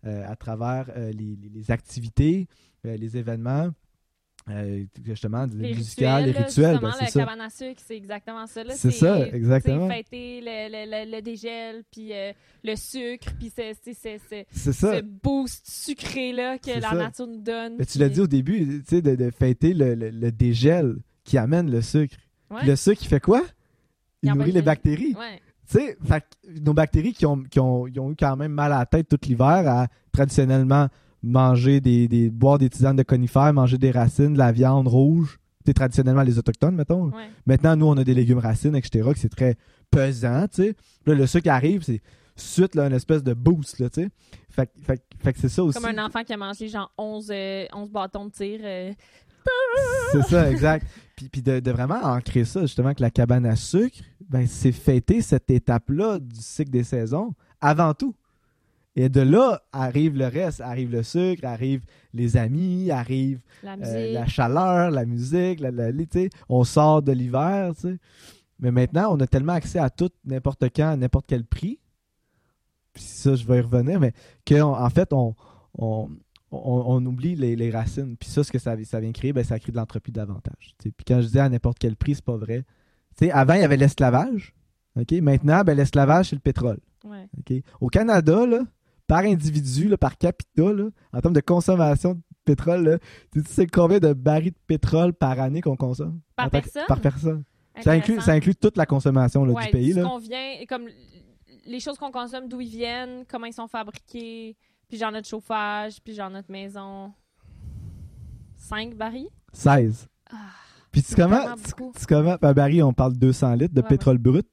euh, à travers euh, les, activités, euh, les événements. Euh, justement, les musical, les rituels. Ben, à sucre, c'est exactement ça. C'est ça, exactement. fêter le, le, le, dégel, puis euh, le sucre, puis c'est ce boost sucré-là que la nature nous donne. Mais tu l'as dit au début, tu sais, de, de, fêter le, dégel qui amène le sucre. Le sucre, il fait quoi? Il, nourrit les bactéries. Ouais. Tu sais, nos bactéries qui ont, qui, ont, qui ont eu quand même mal à la tête tout l'hiver à traditionnellement manger des, des boire des tisanes de conifères, manger des racines, de la viande rouge. C'est traditionnellement les autochtones, mettons. Maintenant, nous, on a des légumes racines, etc., que c'est très pesant, tu sais. Là, le sucre arrive, c'est suite là, une espèce de boost, là, tu sais. Fait, fait, fait que c'est ça aussi. Comme un enfant qui a mangé genre 11, 11 euh, bâtons de tir. Euh. C'est ça, exact. Puis, puis de, de, vraiment ancrer ça, justement, que la cabane à sucre, ben, c'est fêter cette étape-là du cycle des saisons avant tout. Et de là arrive le reste, arrive le sucre, arrive les amis, arrive la, euh, chaleur, la musique, la, la, on sort de l'hiver. Mais maintenant, on a tellement accès à tout, n'importe quand, à n'importe quel prix. Puis ça, je vais y revenir, mais qu'en en fait, on, on, oublie les, racines. Puis ça, ce que ça, ça vient créer, ben, ça crée de l'entropie davantage. Puis quand je dis à n'importe quel prix, c'est pas vrai. avant, il y avait l'esclavage. Maintenant, ben, l'esclavage, c'est le pétrole. Au Canada, là, par individu, par capita, en termes de consommation de pétrole, tu sais combien de barils de pétrole par année qu'on consomme? Par personne? Par personne. Ça inclut, ça inclut toute la consommation du pays. Là. vient, comme les choses qu'on consomme, d'où ils viennent, comment ils sont fabriqués, puis genre notre chauffage, puis genre notre maison. 5 barils? 16. Ah, puis tu comment, tu, comment, par baril, on parle de 200 litres de pétrole brut?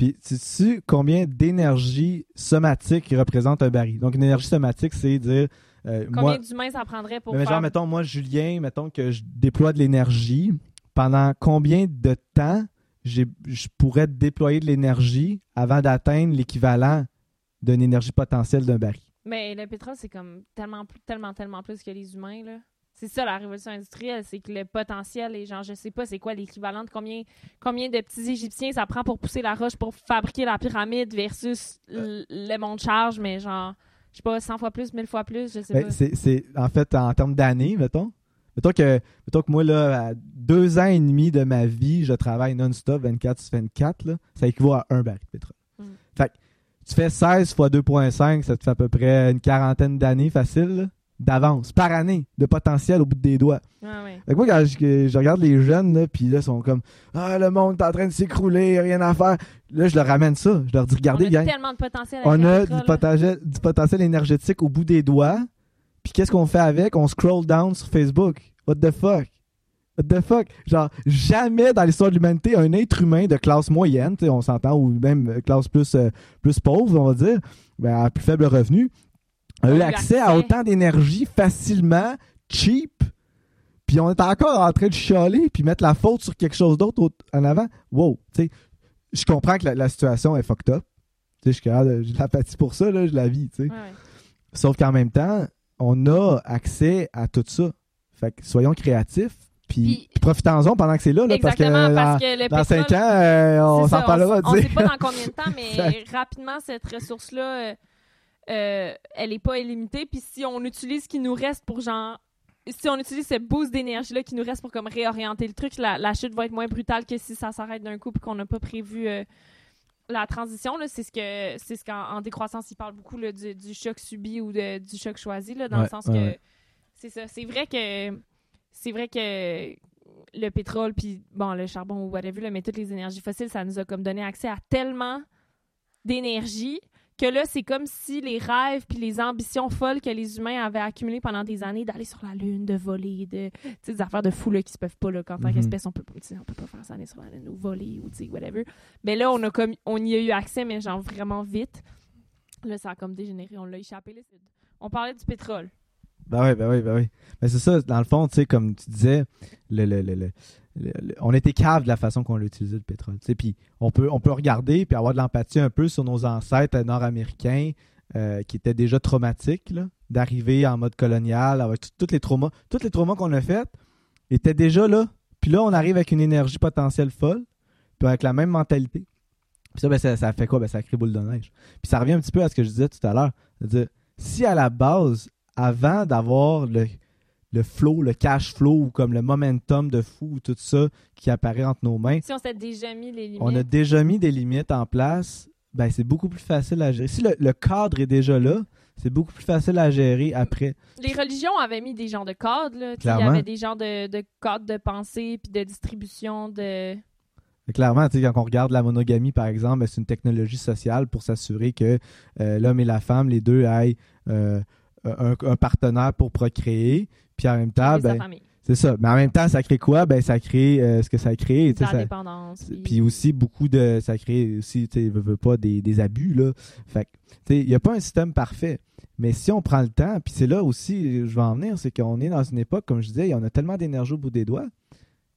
Puis, sais-tu combien d'énergie somatique représente un baril? Donc, une énergie somatique, c'est dire. Euh, combien d'humains ça prendrait pour. Mais genre, mettons, moi, Julien, mettons que je déploie de l'énergie. Pendant combien de temps je pourrais déployer de l'énergie avant d'atteindre l'équivalent d'une énergie potentielle d'un baril? Mais le pétrole, c'est comme tellement, tellement, tellement plus que les humains, là. C'est ça la révolution industrielle, c'est que le potentiel est genre, je sais pas, c'est quoi l'équivalent de combien, combien de petits Égyptiens ça prend pour pousser la roche pour fabriquer la pyramide versus le monde charge, mais genre, je sais pas, 100 fois plus, 1000 fois plus, je sais ben, pas. C'est, en fait, en termes d'années, mettons. Mettons que, mettons que moi, là, à deux ans et demi de ma vie, je travaille non-stop, 24 sur 24, là, ça équivaut à un baril de pétrole. Hmm. Fait tu fais 16 fois 2,5, ça te fait à peu près une quarantaine d'années facile d'avance, par année, de potentiel au bout des doigts. Ah moi, quand je, regarde les jeunes, là, puis là, ils sont comme Ah, le monde est en train de s'écrouler, rien à faire. Là, je leur ramène ça. Je leur dis Regardez, On a tellement de potentiel. On a du potentiel, du potentiel énergétique au bout des doigts. Puis qu'est-ce qu'on fait avec? On scroll down sur Facebook. What the fuck? What the fuck? Genre, jamais dans l'histoire de l'humanité, un être humain de classe moyenne, on s'entend, ou même classe plus, euh, plus pauvre, on va dire, ben, à plus faible revenu, a eu accès à autant d'énergie facilement, cheap, puis on est encore en train de chialer puis mettre la faute sur quelque chose d'autre en avant. Wow, tu sais, je comprends que la, situation est fucked up. Tu sais, j'ai de l'apathie pour ça, là, je la vis, tu sais. Sauf qu'en même temps, on a accès à tout ça. Fait que soyons créatifs, puis, profitons-en pendant que c'est là, là parce que, dans, cinq ans, euh, on s'en parlera. On ne sait pas dans combien de temps, mais rapidement, cette ressource-là, euh, euh, elle est pas illimitée. Puis si on utilise ce qui nous reste pour genre si on utilise ce boost d'énergie-là qui nous reste pour comme réorienter le truc, la, chute va être moins brutale que si ça s'arrête d'un coup et qu'on n'a pas prévu euh, la transition. C'est ce que c'est ce qu'en décroissance, il parle beaucoup du, choc subi ou du choc choisi, là, dans le sens que c'est ça. C'est vrai que c'est vrai que le pétrole puis bon le charbon ou whatever, mais toutes les énergies fossiles, ça nous a comme donné accès à tellement d'énergie que là, c'est comme si les rêves puis les ambitions folles que les humains avaient accumulées pendant des années d'aller sur la Lune, de voler, de, des affaires de fou là, qui se peuvent pas, là, qu'en tant mhm. qu'espèce, on peut, on peut pas faire ça, aller sur la Lune ou voler ou whatever. Mais là, on, a comme, on y a eu accès, mais genre vraiment vite. Là, ça a comme dégénéré, on l'a échappé. On parlait du pétrole. Ben oui, ben oui, ben oui. Mais c'est ça, dans le fond, tu sais, comme tu disais, le, le, le, on était cave de la façon qu'on l'utilisait le pétrole. On peut, regarder puis avoir de l'empathie un peu sur nos ancêtres nord-américains euh, qui étaient déjà traumatiques d'arriver en mode colonial avec tous les traumas. Qu'on a faits étaient déjà là. Puis là, on arrive avec une énergie potentielle folle, puis avec la même mentalité. Puis ça, ben, ça, fait quoi? Ben, ça crée boule de neige. Puis ça revient un petit peu à ce que je disais tout à l'heure. Si à la base, avant d'avoir le, le flow, le cash flow ou comme le momentum de fou ou tout ça qui apparaît entre nos mains. Si on s'est déjà mis les limites. On a déjà mis des limites en place, ben c'est beaucoup plus facile à gérer. Si le, cadre est déjà là, c'est beaucoup plus facile à gérer après. Les religions avaient mis des genres de cadres. Là. Il y avait des genres de, de cadres de pensée puis de distribution de. Clairement, quand on regarde la monogamie, par exemple, ben, c'est une technologie sociale pour s'assurer que euh, l'homme et la femme, les deux, aillent euh, un, un, partenaire pour procréer. Puis en même temps, ben, c'est ça. Mais en même temps, ça crée quoi? Ben, ça crée euh, ce que ça crée. L'indépendance. Puis... aussi, beaucoup de. Ça crée aussi, tu sais, veut pas des, des, abus, là. Fait tu sais, il n'y a pas un système parfait. Mais si on prend le temps, puis c'est là aussi, je vais en venir, c'est qu'on est dans une époque, comme je disais, on a tellement d'énergie au bout des doigts,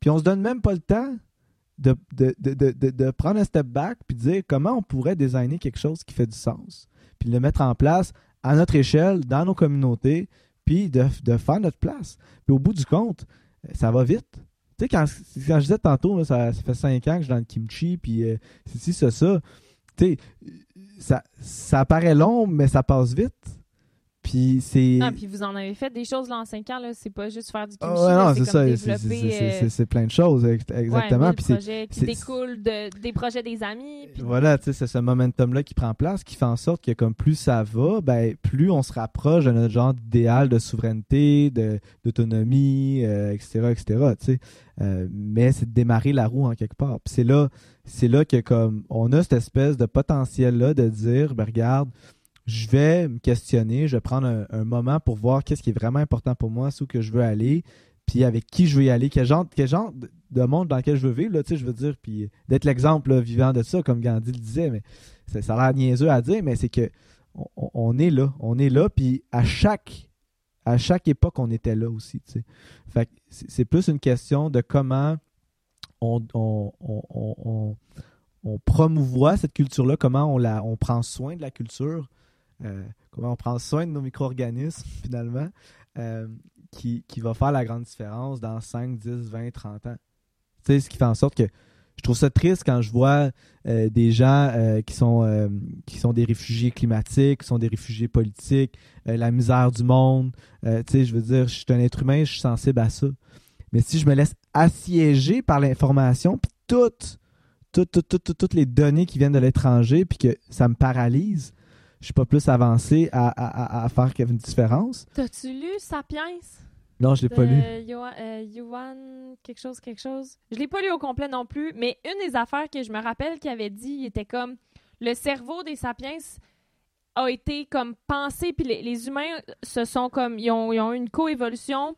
puis on se donne même pas le temps de, de, de, de, prendre un step back puis de dire comment on pourrait designer quelque chose qui fait du sens, puis le mettre en place à notre échelle, dans nos communautés, puis de, faire notre place. Puis au bout du compte, ça va vite. Tu sais, quand, quand, je disais tantôt, ça, fait cinq ans que je suis dans le kimchi, puis euh, c'est c'est ça. Tu sais, ça, ça paraît long, mais ça passe vite. Puis c'est. Ah, puis vous en avez fait des choses là en 5 ans, là. C'est pas juste faire du kimchi. non, c'est ça. C'est plein de choses, exactement. puis projets qui découlent de, des projets des amis. Voilà, tu sais, c'est ce momentum-là qui prend place, qui fait en sorte que comme plus ça va, ben, plus on se rapproche de notre genre d'idéal de souveraineté, d'autonomie, etc., euh, etc., tu sais. Euh, mais c'est de démarrer la roue en quelque part. Puis c'est là, c'est là que comme on a cette espèce de potentiel-là de dire, ben regarde, je vais me questionner, je vais prendre un, moment pour voir qu'est-ce qui est vraiment important pour moi, où que je veux aller, puis avec qui je veux y aller, quel genre, de monde dans lequel je veux vivre, là, je veux dire, puis d'être l'exemple vivant de ça, comme Gandhi le disait, mais ça, a l'air niaiseux à dire, mais c'est que on, est là, on est là, puis à chaque à chaque époque, on était là aussi, tu sais. C'est plus une question de comment on, promouvoit cette culture-là, comment on prend soin de la culture, euh, comment on prend soin de nos micro-organismes finalement, euh, qui, va faire la grande différence dans 5, 10, 20, 30 ans. Tu sais, ce qui fait en sorte que je trouve ça triste quand je vois euh, des gens qui, sont, qui sont des réfugiés climatiques, qui sont des réfugiés politiques, la misère du monde. tu sais, je veux dire, je suis un être humain, je suis sensible à ça. Mais si je me laisse assiéger par l'information, puis toutes, toutes, toutes, toutes, les données qui viennent de l'étranger, puis que ça me paralyse, je suis pas plus avancé à, à, à, faire une différence. T'as-tu lu Sapiens? Non, je l'ai pas lu. Yohan, euh, quelque chose, quelque chose. Je l'ai pas lu au complet non plus, mais une des affaires que je me rappelle qu'il avait dit, il était comme le cerveau des Sapiens a été comme pensé, puis les, humains se sont comme ils ont, ils ont eu une coévolution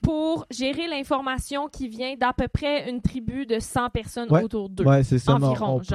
pour gérer l'information qui vient d'à peu près une tribu de 100 personnes autour d'eux. Oui, c'est ça.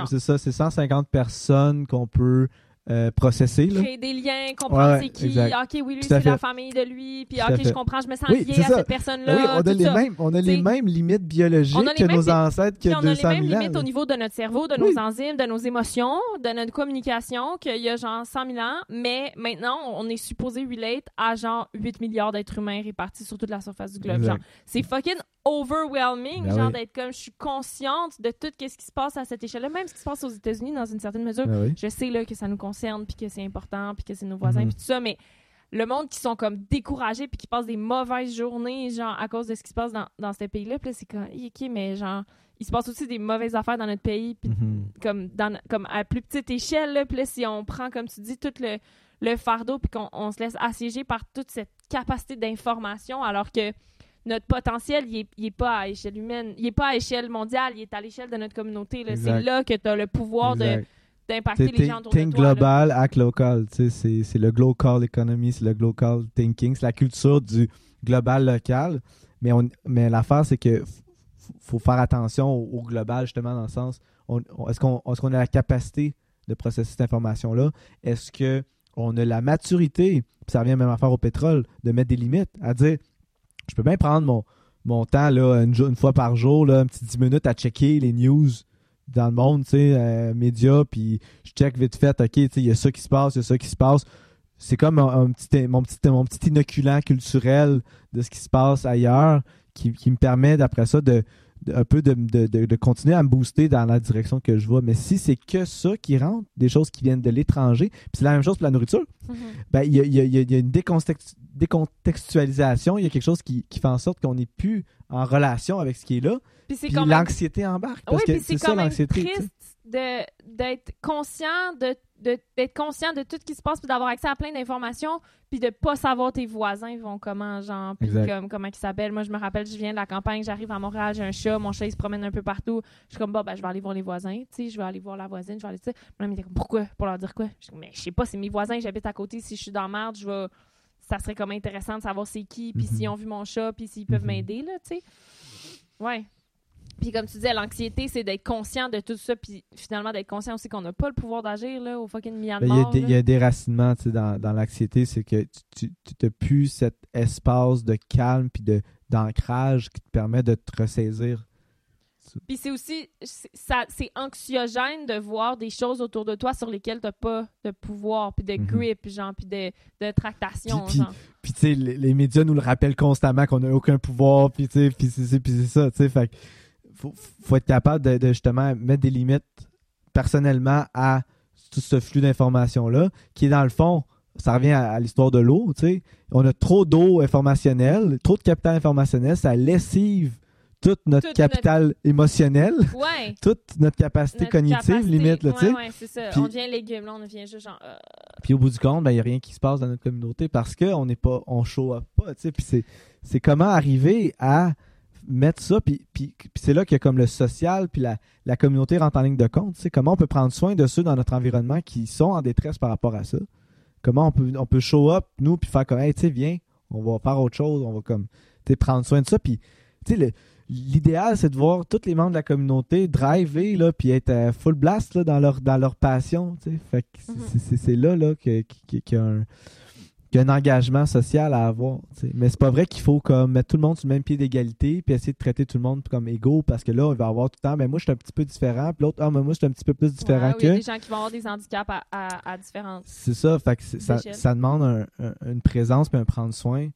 C'est ça, c'est 150 personnes qu'on peut euh, processer. Créer des liens, comprendre c'est qui. Ok, oui, lui, c'est la famille de lui. Puis, ok, je comprends, je me sens lié à cette personne-là. Oui, on a, les mêmes, on a les mêmes limites biologiques que nos ancêtres que 200 000 ans. On a les mêmes limites au niveau de notre cerveau, de nos enzymes, de nos émotions, de notre communication qu'il y a genre 100 000 ans. Mais maintenant, on est supposé relate à genre 8 milliards d'êtres humains répartis sur toute la surface du globe. c'est fucking overwhelming, ben genre d'être comme je suis consciente de tout ce qui se passe à cette échelle-là, même ce qui se passe aux États-Unis dans une certaine mesure. Ben je sais là que ça nous concerne puis que c'est important puis que c'est nos voisins mm puis tout ça, mais le monde qui sont comme découragés puis qui passent des mauvaises journées, genre, à cause de ce qui se passe dans, dans ce pays-là. Puis là, c'est comme, OK, mais genre, il se passe aussi des mauvaises affaires dans notre pays, puis Mhm. comme, dans, comme à plus petite échelle, là. Puis là, si on prend, comme tu dis, tout le, le fardeau, puis qu'on on se laisse assiéger par toute cette capacité d'information, alors que notre potentiel, il est, il est pas à échelle humaine, il est pas à échelle mondiale, il est à l'échelle de notre communauté. C'est là que tu as le pouvoir de-. D'impacter les gens autour de Think là. global, act local. C'est le global economy, c'est le global thinking, c'est la culture du global local. Mais, on- mais l'affaire, c'est que faut faire attention au, au global, justement, dans le sens on- on- est-ce qu'on est a la capacité de processer cette information-là? Est-ce qu'on a la maturité, puis ça revient même à faire au pétrole, de mettre des limites, à dire je peux bien prendre mon, mon temps là, une fois par jour, là, un petit 10 minutes à checker les news dans le monde, tu sais, euh, médias, puis je check vite fait, ok, tu sais, il y a ça qui se passe, il y a ça qui se passe. C'est comme un, un petit, mon, petit, mon petit inoculant culturel de ce qui se passe ailleurs qui, qui me permet, d'après ça, de, de- un peu de, de, de- continuer à me booster dans la direction que je vois. Mais si c'est que ça qui rentre, des choses qui viennent de l'étranger, puis c'est la même chose pour la nourriture, Mhm. ben, il y a, il y a- il y une décontext- décontextualisation, il y a quelque chose qui, qui fait en sorte qu'on n'est plus en relation avec ce qui est là, Puis puis même l'anxiété embarque. Parce oui, que c'est ça l'anxiété. triste de d'être conscient de de- d'être conscient de tout ce qui se passe puis d'avoir accès à plein d'informations puis de pas savoir tes voisins vont comment genre puis comme comment ils s'appellent. Moi je me rappelle je viens de la campagne j'arrive à Montréal j'ai un chat mon chat il se promène un peu partout. Je suis comme bon ben je vais aller voir les voisins tu sais je vais aller voir la voisine je vais aller tu sais. Mon ami était comme pourquoi? Pour leur dire quoi? Je suis comme, mais je sais pas c'est mes voisins j'habite à côté si je suis dans la merde je vais ça serait comme intéressant de savoir c'est qui puis Mhm. s'ils ont vu mon chat puis s'ils peuvent Mhm. m'aider là tu sais ouais puis comme tu disais, l'anxiété, c'est d'être conscient de tout ça, puis finalement d'être conscient aussi qu'on n'a pas le pouvoir d'agir là, au fucking Ben, Il y, a Myanmar. là. il y a un déracinement tu sais, dans, dans l'anxiété, c'est que tu n'as plus cet espace de calme puis d'ancrage qui te permet de te ressaisir. Puis c'est aussi, c'est- ça, c'est anxiogène de voir des choses autour de toi sur lesquelles t'as pas de pouvoir, puis de Mhm. grip, genre, puis de, de tractation, Puis- genre. Puis tu sais, les, les médias nous le rappellent constamment qu'on n'a aucun pouvoir, puis tu sais, puis c'est ça, tu sais, fait faut, faut être capable de, de justement mettre des limites personnellement à tout ce flux d'informations-là, qui est dans le fond, ça revient à, à l'histoire de l'eau, tu sais, on a trop d'eau informationnelle, trop de capital informationnel, ça lessive toute notre Toute capital émotionnel, Ouais. toute notre capacité notre cognitive, capacité- limite, là. Ouais, ouais, c'est ça. Puis- on devient légume, là, on devient juste genre. euh, Puis au bout du compte, il n'y a rien qui se passe dans notre communauté parce qu'on n'est pas, on show up pas. Puis c'est, c'est comment arriver à mettre ça, puis, puis, puis c'est là que comme le social, puis la, la communauté rentre en ligne de compte, tu sais. Comment on peut prendre soin de ceux dans notre environnement qui sont en détresse par rapport à ça? Comment on peut, on peut show up, nous, puis faire comme, hey, tu sais, viens, on va faire autre chose, on va comme, tu prendre soin de ça. Puis, tu sais, le- L'idéal, c'est de voir tous les membres de la communauté driver, là, puis être euh, full blast là, dans, leur, dans leur passion. tu sais. Fait que c'est- Mhm. là, là que- que- que- qu'il y, a un, qu'il y a un engagement social à avoir. tu sais. Mais c'est pas vrai qu'il faut comme mettre tout le monde sur le même pied d'égalité puis essayer de traiter tout le monde comme égaux parce que là, il va y avoir tout le temps, ben moi, je suis un petit peu différent, puis l'autre, ah, mais moi, je suis un petit peu plus différent ouais, Il y a que. des gens qui vont avoir des handicaps à, à, à différentes. C'est ça, fait que ça, demande un- un- une présence puis un prendre soin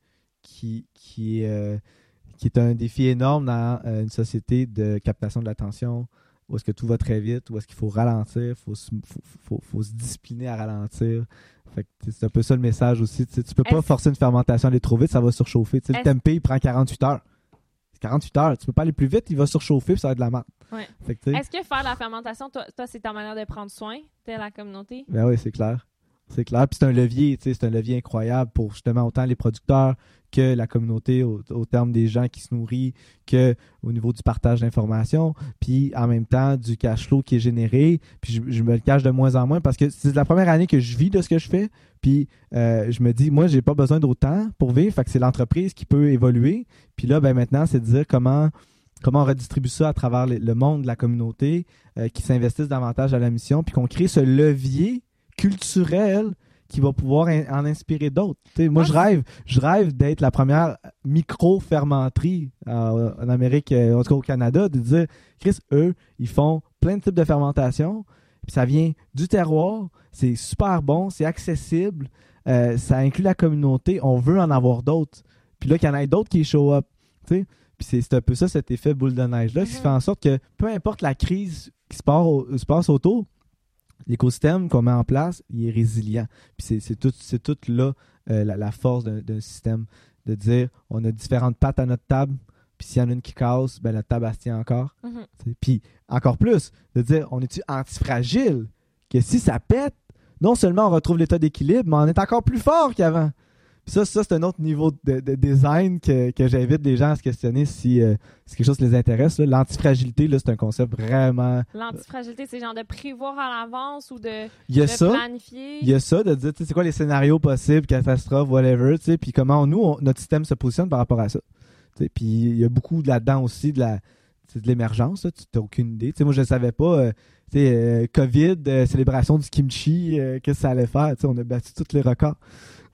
qui, qui, est, euh, qui est un défi énorme dans euh, une société de captation de l'attention où est-ce que tout va très vite, où est-ce qu'il faut ralentir, faut se, faut, faut- faut se discipliner à ralentir. C'est un peu ça le message aussi. Tu tu peux pas forcer une fermentation à aller trop vite, ça va surchauffer. Le tempeh, il prend 48 heures. C'est 48 heures. Tu peux pas aller plus vite, il va surchauffer puis ça va être de la merde. Ouais. Est-ce que faire la fermentation, toi, toi, c'est ta manière de prendre soin de la communauté? Ben oui, c'est clair. C'est clair. Puis c'est un levier, c'est un levier incroyable pour justement autant les producteurs que la communauté au, terme des gens qui se nourrissent, que au niveau du partage d'informations, puis en même temps du cash flow qui est généré. Puis je, me le cache de moins en moins parce que c'est la première année que je vis de ce que je fais. Puis euh, je me dis, moi, j'ai pas besoin d'autant pour vivre. Fait que c'est l'entreprise qui peut évoluer. Puis là, ben maintenant, c'est de dire comment comment on redistribue ça à travers le, monde de la communauté, euh, qui s'investissent davantage à la mission, puis qu'on crée ce levier culturel qui va pouvoir in- en inspirer d'autres. Moi, Ah, je rêve, je rêve d'être la première micro-fermenterie euh, en Amérique, euh, en tout cas au Canada, de dire, Chris, eux, ils font plein de types de fermentation, puis ça vient du terroir, c'est super bon, c'est accessible, euh, ça inclut la communauté, on veut en avoir d'autres. Puis là, qu'il y en ait d'autres qui show up. Puis c'est un peu ça, cet effet boule de neige-là, qui Mhm. fait en sorte que peu importe la crise qui se, part au- se passe autour, l'écosystème qu'on met en place, il est résilient. Puis c'est- tout, là euh, la, force d'un système. De dire, on a différentes pattes à notre table, puis s'il y en a une qui casse, ben la table, elle tient encore. Mm-hmm. Puis encore plus, de dire, on est-tu antifragile? Que si ça pète, non seulement on retrouve l'état d'équilibre, mais on est encore plus fort qu'avant. Ça, ça c'est un autre niveau de, design que, j'invite les gens à se questionner si, euh, si quelque chose les intéresse. L'antifragilité, c'est un concept vraiment. L'antifragilité, c'est genre de prévoir à l'avance ou de, il y a ça, planifier? Il y a ça, de dire c'est quoi les scénarios possibles, catastrophes, whatever, puis comment nous, notre système se positionne par rapport à ça. Puis il y a beaucoup là-dedans aussi de la de l'émergence, tu n'as aucune idée. moi, je ne savais pas, euh, euh, COVID, célébration du kimchi, qu'est-ce que ça allait faire. on a battu tous les records.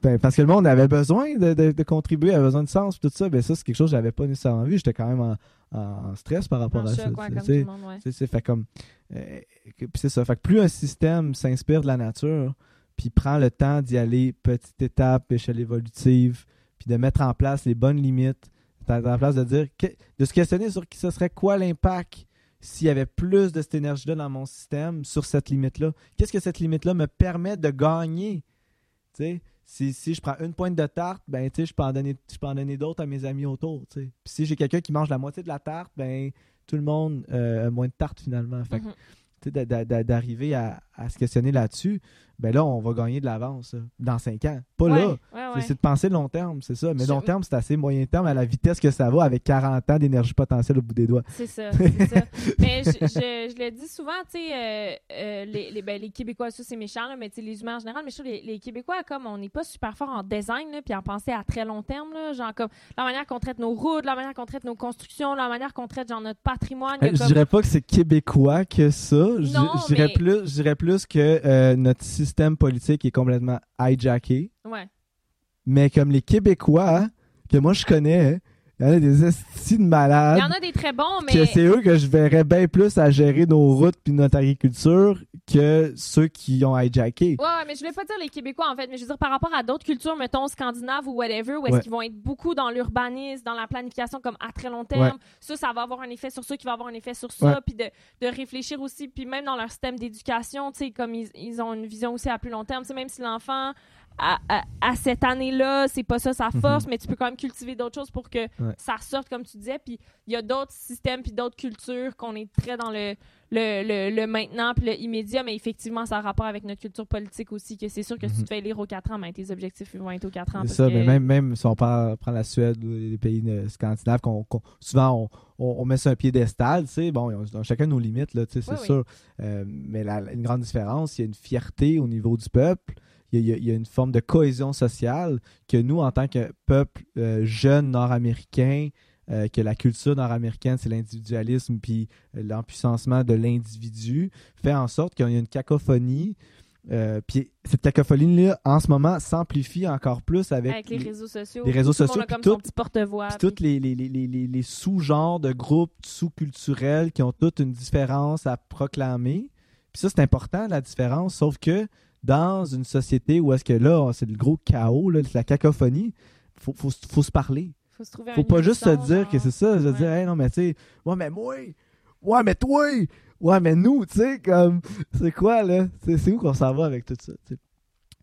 Ben, parce que le monde avait besoin de, contribuer, avait besoin de sens, tout ça. Ben, ça, c'est quelque chose que j'avais pas nécessairement vu. J'étais quand même en, stress par rapport à ça. C'est fait comme. Euh, c'est ça. Fait que plus un système s'inspire de la nature, puis prend le temps d'y aller petite étape, échelle évolutive, puis de mettre en place les bonnes limites, en place de dire, de se questionner sur qui ce serait quoi l'impact s'il y avait plus de cette énergie-là dans mon système sur cette limite-là. Qu'est-ce que cette limite-là me permet de gagner? sais? Si, si je prends une pointe de tarte, ben, je peux en donner, donner d'autres à mes amis autour. Puis si j'ai quelqu'un qui mange la moitié de la tarte, ben, tout le monde euh, a moins de tarte finalement. Fait mm-hmm. d'arriver à, à, se questionner là-dessus, ben là, on va gagner de l'avance dans cinq ans. Pas là. C'est de penser long terme, c'est ça. Mais long terme, c'est assez moyen terme à la vitesse que ça va avec 40 ans d'énergie potentielle au bout des doigts. C'est ça, c'est ça. Mais je, je, le dis souvent, tu sais, euh, euh, les, les, ben, les, Québécois, ça c'est méchant, là, mais les humains en général, mais je trouve les, les Québécois, comme on n'est pas super fort en design, puis en penser à très long terme, là, genre comme la manière qu'on traite nos routes, la manière qu'on traite nos constructions, la manière qu'on traite genre notre patrimoine. Je dirais pas que c'est québécois que ça. Je, dirais plus, je dirais plus que euh, notre système politique est complètement hijacké. Ouais. Mais comme les Québécois que moi je connais, il y en a des estis de malades. Il y en a des très bons, mais. Que c'est eux que je verrais bien plus à gérer nos routes puis notre agriculture que ceux qui ont hijacké. Ouais, mais je voulais pas dire les Québécois, en fait, mais je veux dire par rapport à d'autres cultures, mettons scandinaves ou whatever, où est-ce qu'ils vont être beaucoup dans l'urbanisme, dans la planification comme à très long terme. Ça, ça va avoir un effet sur ça qui va avoir un effet sur ça, puis de, de, réfléchir aussi, puis même dans leur système d'éducation, tu sais, comme ils, ils, ont une vision aussi à plus long terme. Tu sais, même si l'enfant à, cette année-là, c'est pas ça sa mhm. force, mais tu peux quand même cultiver d'autres choses pour que ça ressorte, comme tu disais. Puis il y a d'autres systèmes puis d'autres cultures qu'on est très dans le, le, le, maintenant puis le immédiat, mais effectivement, ça a rapport avec notre culture politique aussi, que c'est sûr que si tu mhm. te fais lire aux 4 ans, ben, tes objectifs vont être aux 4 ans. C'est ça, mais même, même si on prend la Suède ou les pays scandinaves, qu'on, souvent on, met sur un piédestal, tu sais, bon, on, chacun nos limites, là, c'est sûr. Euh, mais la, une grande différence, il y a une fierté au niveau du peuple il y, a, une forme de cohésion sociale que nous, en tant que peuple euh, jeune nord-américain, euh, que la culture nord-américaine, c'est l'individualisme puis euh, l'empuissancement de l'individu, fait en sorte qu'il y a une cacophonie. puis cette cacophonie-là, en ce moment, s'amplifie encore plus avec, les, réseaux sociaux. Les réseaux sociaux. Puis tout, porte-voix. Puis tous les, les, les sous-genres de groupes sous-culturels qui ont toutes une différence à proclamer. Puis ça, c'est important, la différence, sauf que dans une société où est-ce que là, c'est le gros chaos, là, la cacophonie, faut, faut, faut se parler. Faut se trouver Faut pas juste se dire que c'est ça, se dire, hey, non, mais tu sais, ouais, mais moi, ouais, mais toi, ouais, mais nous, tu sais, comme, c'est quoi, là? C'est où qu'on s'en va avec tout ça, tu sais?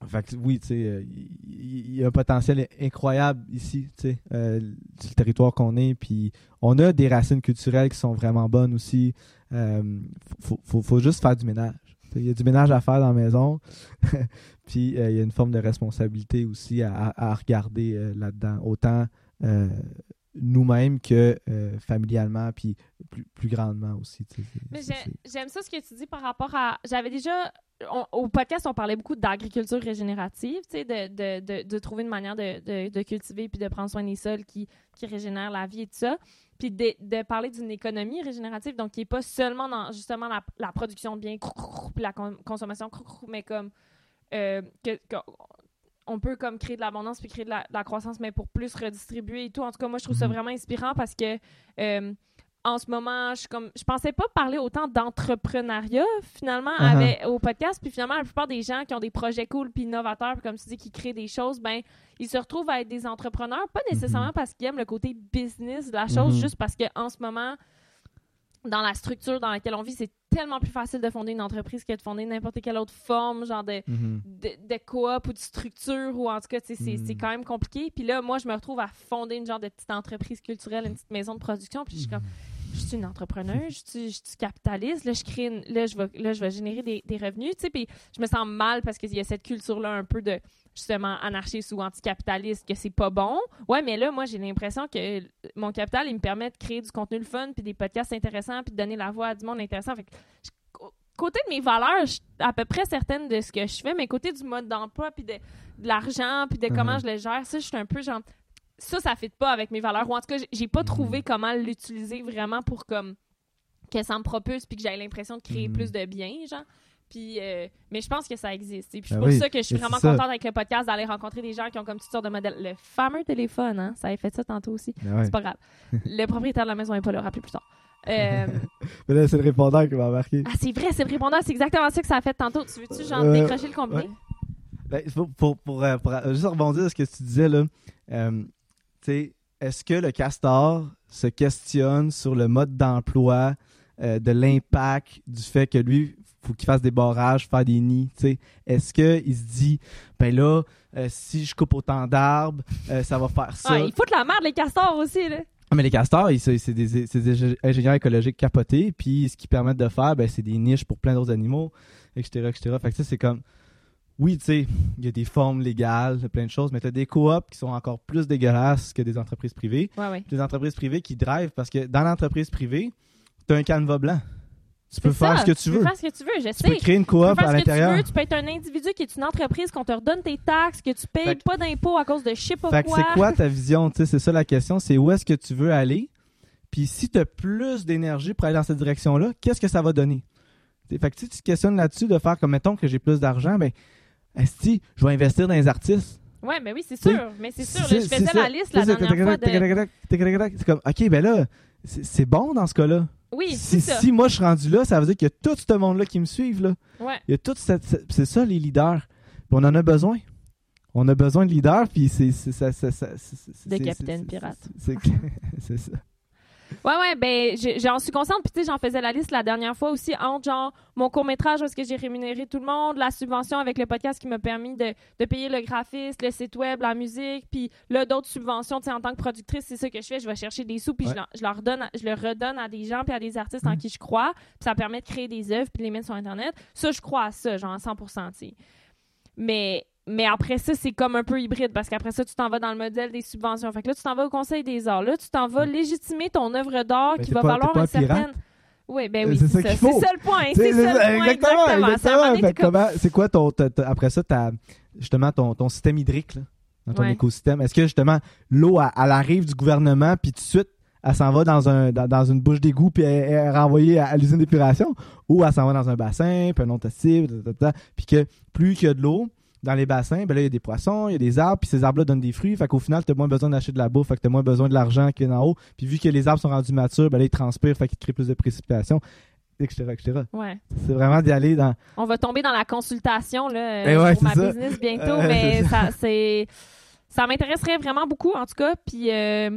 Fait que, oui, tu sais, il euh, y, a un potentiel incroyable ici, tu sais, euh, le territoire qu'on est, puis on a des racines culturelles qui sont vraiment bonnes aussi. Euh, faut, faut, faut, juste faire du ménage. Il y a du ménage à faire dans la maison. puis euh, il y a une forme de responsabilité aussi à, regarder euh, là-dedans. Autant euh, nous-mêmes que familialement, puis plus, grandement aussi. Mais j'aime ça ce que tu dis par rapport à. J'avais déjà. Au podcast, on parlait beaucoup d'agriculture régénérative, de, de, de, de, trouver une manière de, cultiver puis de prendre soin des sols qui, qui régénèrent la vie et tout ça puis de, parler d'une économie régénérative, donc qui n'est pas seulement dans justement la, production de biens, puis la consommation, mais comme euh, que, on peut comme créer de l'abondance puis créer de la, croissance, mais pour plus redistribuer et tout. En tout cas, moi, je trouve ça mhm. vraiment inspirant parce que euh, en ce moment, je comme je pensais pas parler autant d'entrepreneuriat finalement uh-huh. avec, au podcast puis finalement la plupart des gens qui ont des projets cool puis innovateurs comme tu dis qui créent des choses ben ils se retrouvent à être des entrepreneurs pas nécessairement mm-hmm. parce qu'ils aiment le côté business de la chose mm-hmm. juste parce que en ce moment dans la structure dans laquelle on vit, c'est tellement plus facile de fonder une entreprise que de fonder n'importe quelle autre forme, genre de, Mhm. de, de coop ou de structure, ou en tout cas, Mhm. c'est quand même compliqué. Puis là, moi, je me retrouve à fonder une genre de petite entreprise culturelle, une petite maison de production, puis je suis comme, je suis une entrepreneur, je suis, je suis capitaliste, là, je crée une- là, je vais, là, je vais générer des, des revenus, tu sais, puis je me sens mal parce qu'il y a cette culture-là un peu de, justement, anarchiste ou anticapitaliste, que c'est pas bon. Ouais, mais là, moi, j'ai l'impression que mon capital, il me permet de créer du contenu le fun, puis des podcasts intéressants, puis de donner la voix à du monde intéressant. Fait que, je- côté de mes valeurs, je suis à peu près certaine de ce que je fais, mais côté du mode d'emploi, puis de, de l'argent, puis de comment Mhm. je le gère, ça, je suis un peu genre ça, ça fit pas avec mes valeurs. Ou en tout cas, j'ai- pas trouvé comment l'utiliser vraiment pour comme que ça me propulse puis que j'ai l'impression de créer Mhm. plus de bien, genre. Puis, euh, mais je pense que ça existe. Et puis, c'est Ben pour oui, ça que je suis c'est vraiment contente avec le podcast d'aller rencontrer des gens qui ont comme toutes sortes de modèles. Le fameux téléphone, hein, ça avait fait ça tantôt aussi. Ben ouais. C'est pas grave. le propriétaire de la maison est pas là, rappelez plus tard. Euh, Mais là, c'est le répondeur qui m'a marqué. ah, c'est vrai, c'est le répondeur, c'est exactement ça que ça a fait tantôt. Tu veux-tu, genre, Euh, décrocher le combiné? ouais. Ben, pour, pour, pour, euh, pour, euh, juste rebondir sur ce que tu disais, là, euh, est-ce que le castor se questionne sur le mode d'emploi, euh, de l'impact, du fait que lui, faut qu'il fasse des barrages, faire des nids, tu sais? Est-ce qu'il se dit, ben là, euh, si je coupe autant d'arbres, euh, ça va faire ça? Ah, ils foutent la merde, les castors aussi, là. Ah, mais les castors, c'est des, des ingénieurs écologiques capotés, puis ce qu'ils permettent de faire, ben, c'est des niches pour plein d'autres animaux, etc., etc. Fait que ça, c'est comme... Oui, tu sais, il y a des formes légales, plein de choses, mais tu as des coops qui sont encore plus dégueulasses que des entreprises privées. Ouais, ouais. Des entreprises privées qui drivent, parce que dans l'entreprise privée, tu as un canevas blanc. Tu peux faire ce que tu veux. peux faire ce que tu veux, je Tu peux créer une Tu peux coop faire à tu l'intérieur. veux, tu peux être un individu qui est une entreprise, qu'on te redonne tes taxes, que tu payes Fait pas d'impôts à cause de je sais pas Fait quoi. c'est quoi ta vision? Tu sais, C'est ça la question. C'est où est-ce que tu veux aller? Puis si tu as plus d'énergie pour aller dans cette direction-là, qu'est-ce que ça va donner? Fait que si tu te questionnes là-dessus de faire comme, mettons que j'ai plus d'argent, ben, si je vais investir dans les artistes. Ouais, mais oui, c'est sûr. Mais c'est sûr, là, je faisais la liste la dernière fois de... C'est comme, OK, ben là, c'est bon dans ce cas-là. Oui, Si, c'est ça. si moi je suis rendu là, ça veut dire qu'il y a tout ce monde-là qui me suivent. Là. Ouais. Il y a tout cette, cette- c'est ça les leaders. Puis on en a besoin. On a besoin de leaders, puis c'est ça- ça- ça- c'est ça. Ouais, ouais, ben, j'en suis consciente. Puis, tu sais, j'en faisais la liste la dernière fois aussi entre, genre, mon court-métrage où est-ce que j'ai rémunéré tout le monde, la subvention avec le podcast qui m'a permis de, de payer le graphiste, le site web, la musique, puis là, d'autres subventions, tu sais, en tant que productrice, c'est ça que je fais. Je vais chercher des sous, puis je, Ouais. je leur donne, à- je le redonne à des gens, puis à des artistes en Mhm. qui je crois. Puis ça permet de créer des œuvres, puis de les mettre sur Internet. Ça, je crois à ça, genre, à 100 tu sais. Mais, mais après ça, c'est comme un peu hybride parce qu'après ça, tu t'en vas dans le modèle des subventions. Fait que là, tu t'en vas au Conseil des arts. Là, tu t'en vas légitimer ton œuvre d'art qui va pas- valoir t'es pas un un pirate. certain. Oui, ben Euh, oui, c'est ça ça. C'est ça le point. C'est ça le point. exactement, comme- c'est quoi ton, ta- ta- après ça, ta, justement ton, ton système hydrique là, dans ton Ouais. écosystème? Est-ce que justement l'eau, elle, elle arrive du gouvernement, puis tout de suite, elle s'en va dans, un, dans, dans une bouche d'égout, puis elle, elle est renvoyée à, à l'usine d'épuration? Ou elle s'en va dans un bassin, puis un autre cible, puis que plus qu'il y a de l'eau, dans les bassins, ben là, il y a des poissons, il y a des arbres, puis ces arbres-là donnent des fruits. Fait qu'au final, tu as moins besoin d'acheter de la bouffe, fait que tu as moins besoin de l'argent qui est en haut. Puis vu que les arbres sont rendus matures, ben là, ils transpirent, fait qu'ils créent plus de précipitations, etc., etc. Ouais. C'est vraiment d'y aller dans. On va tomber dans la consultation là, euh, Eh ouais, pour ma ça. business bientôt, Euh, mais ça, c'est, ça m'intéresserait vraiment beaucoup, en tout cas. Puis euh,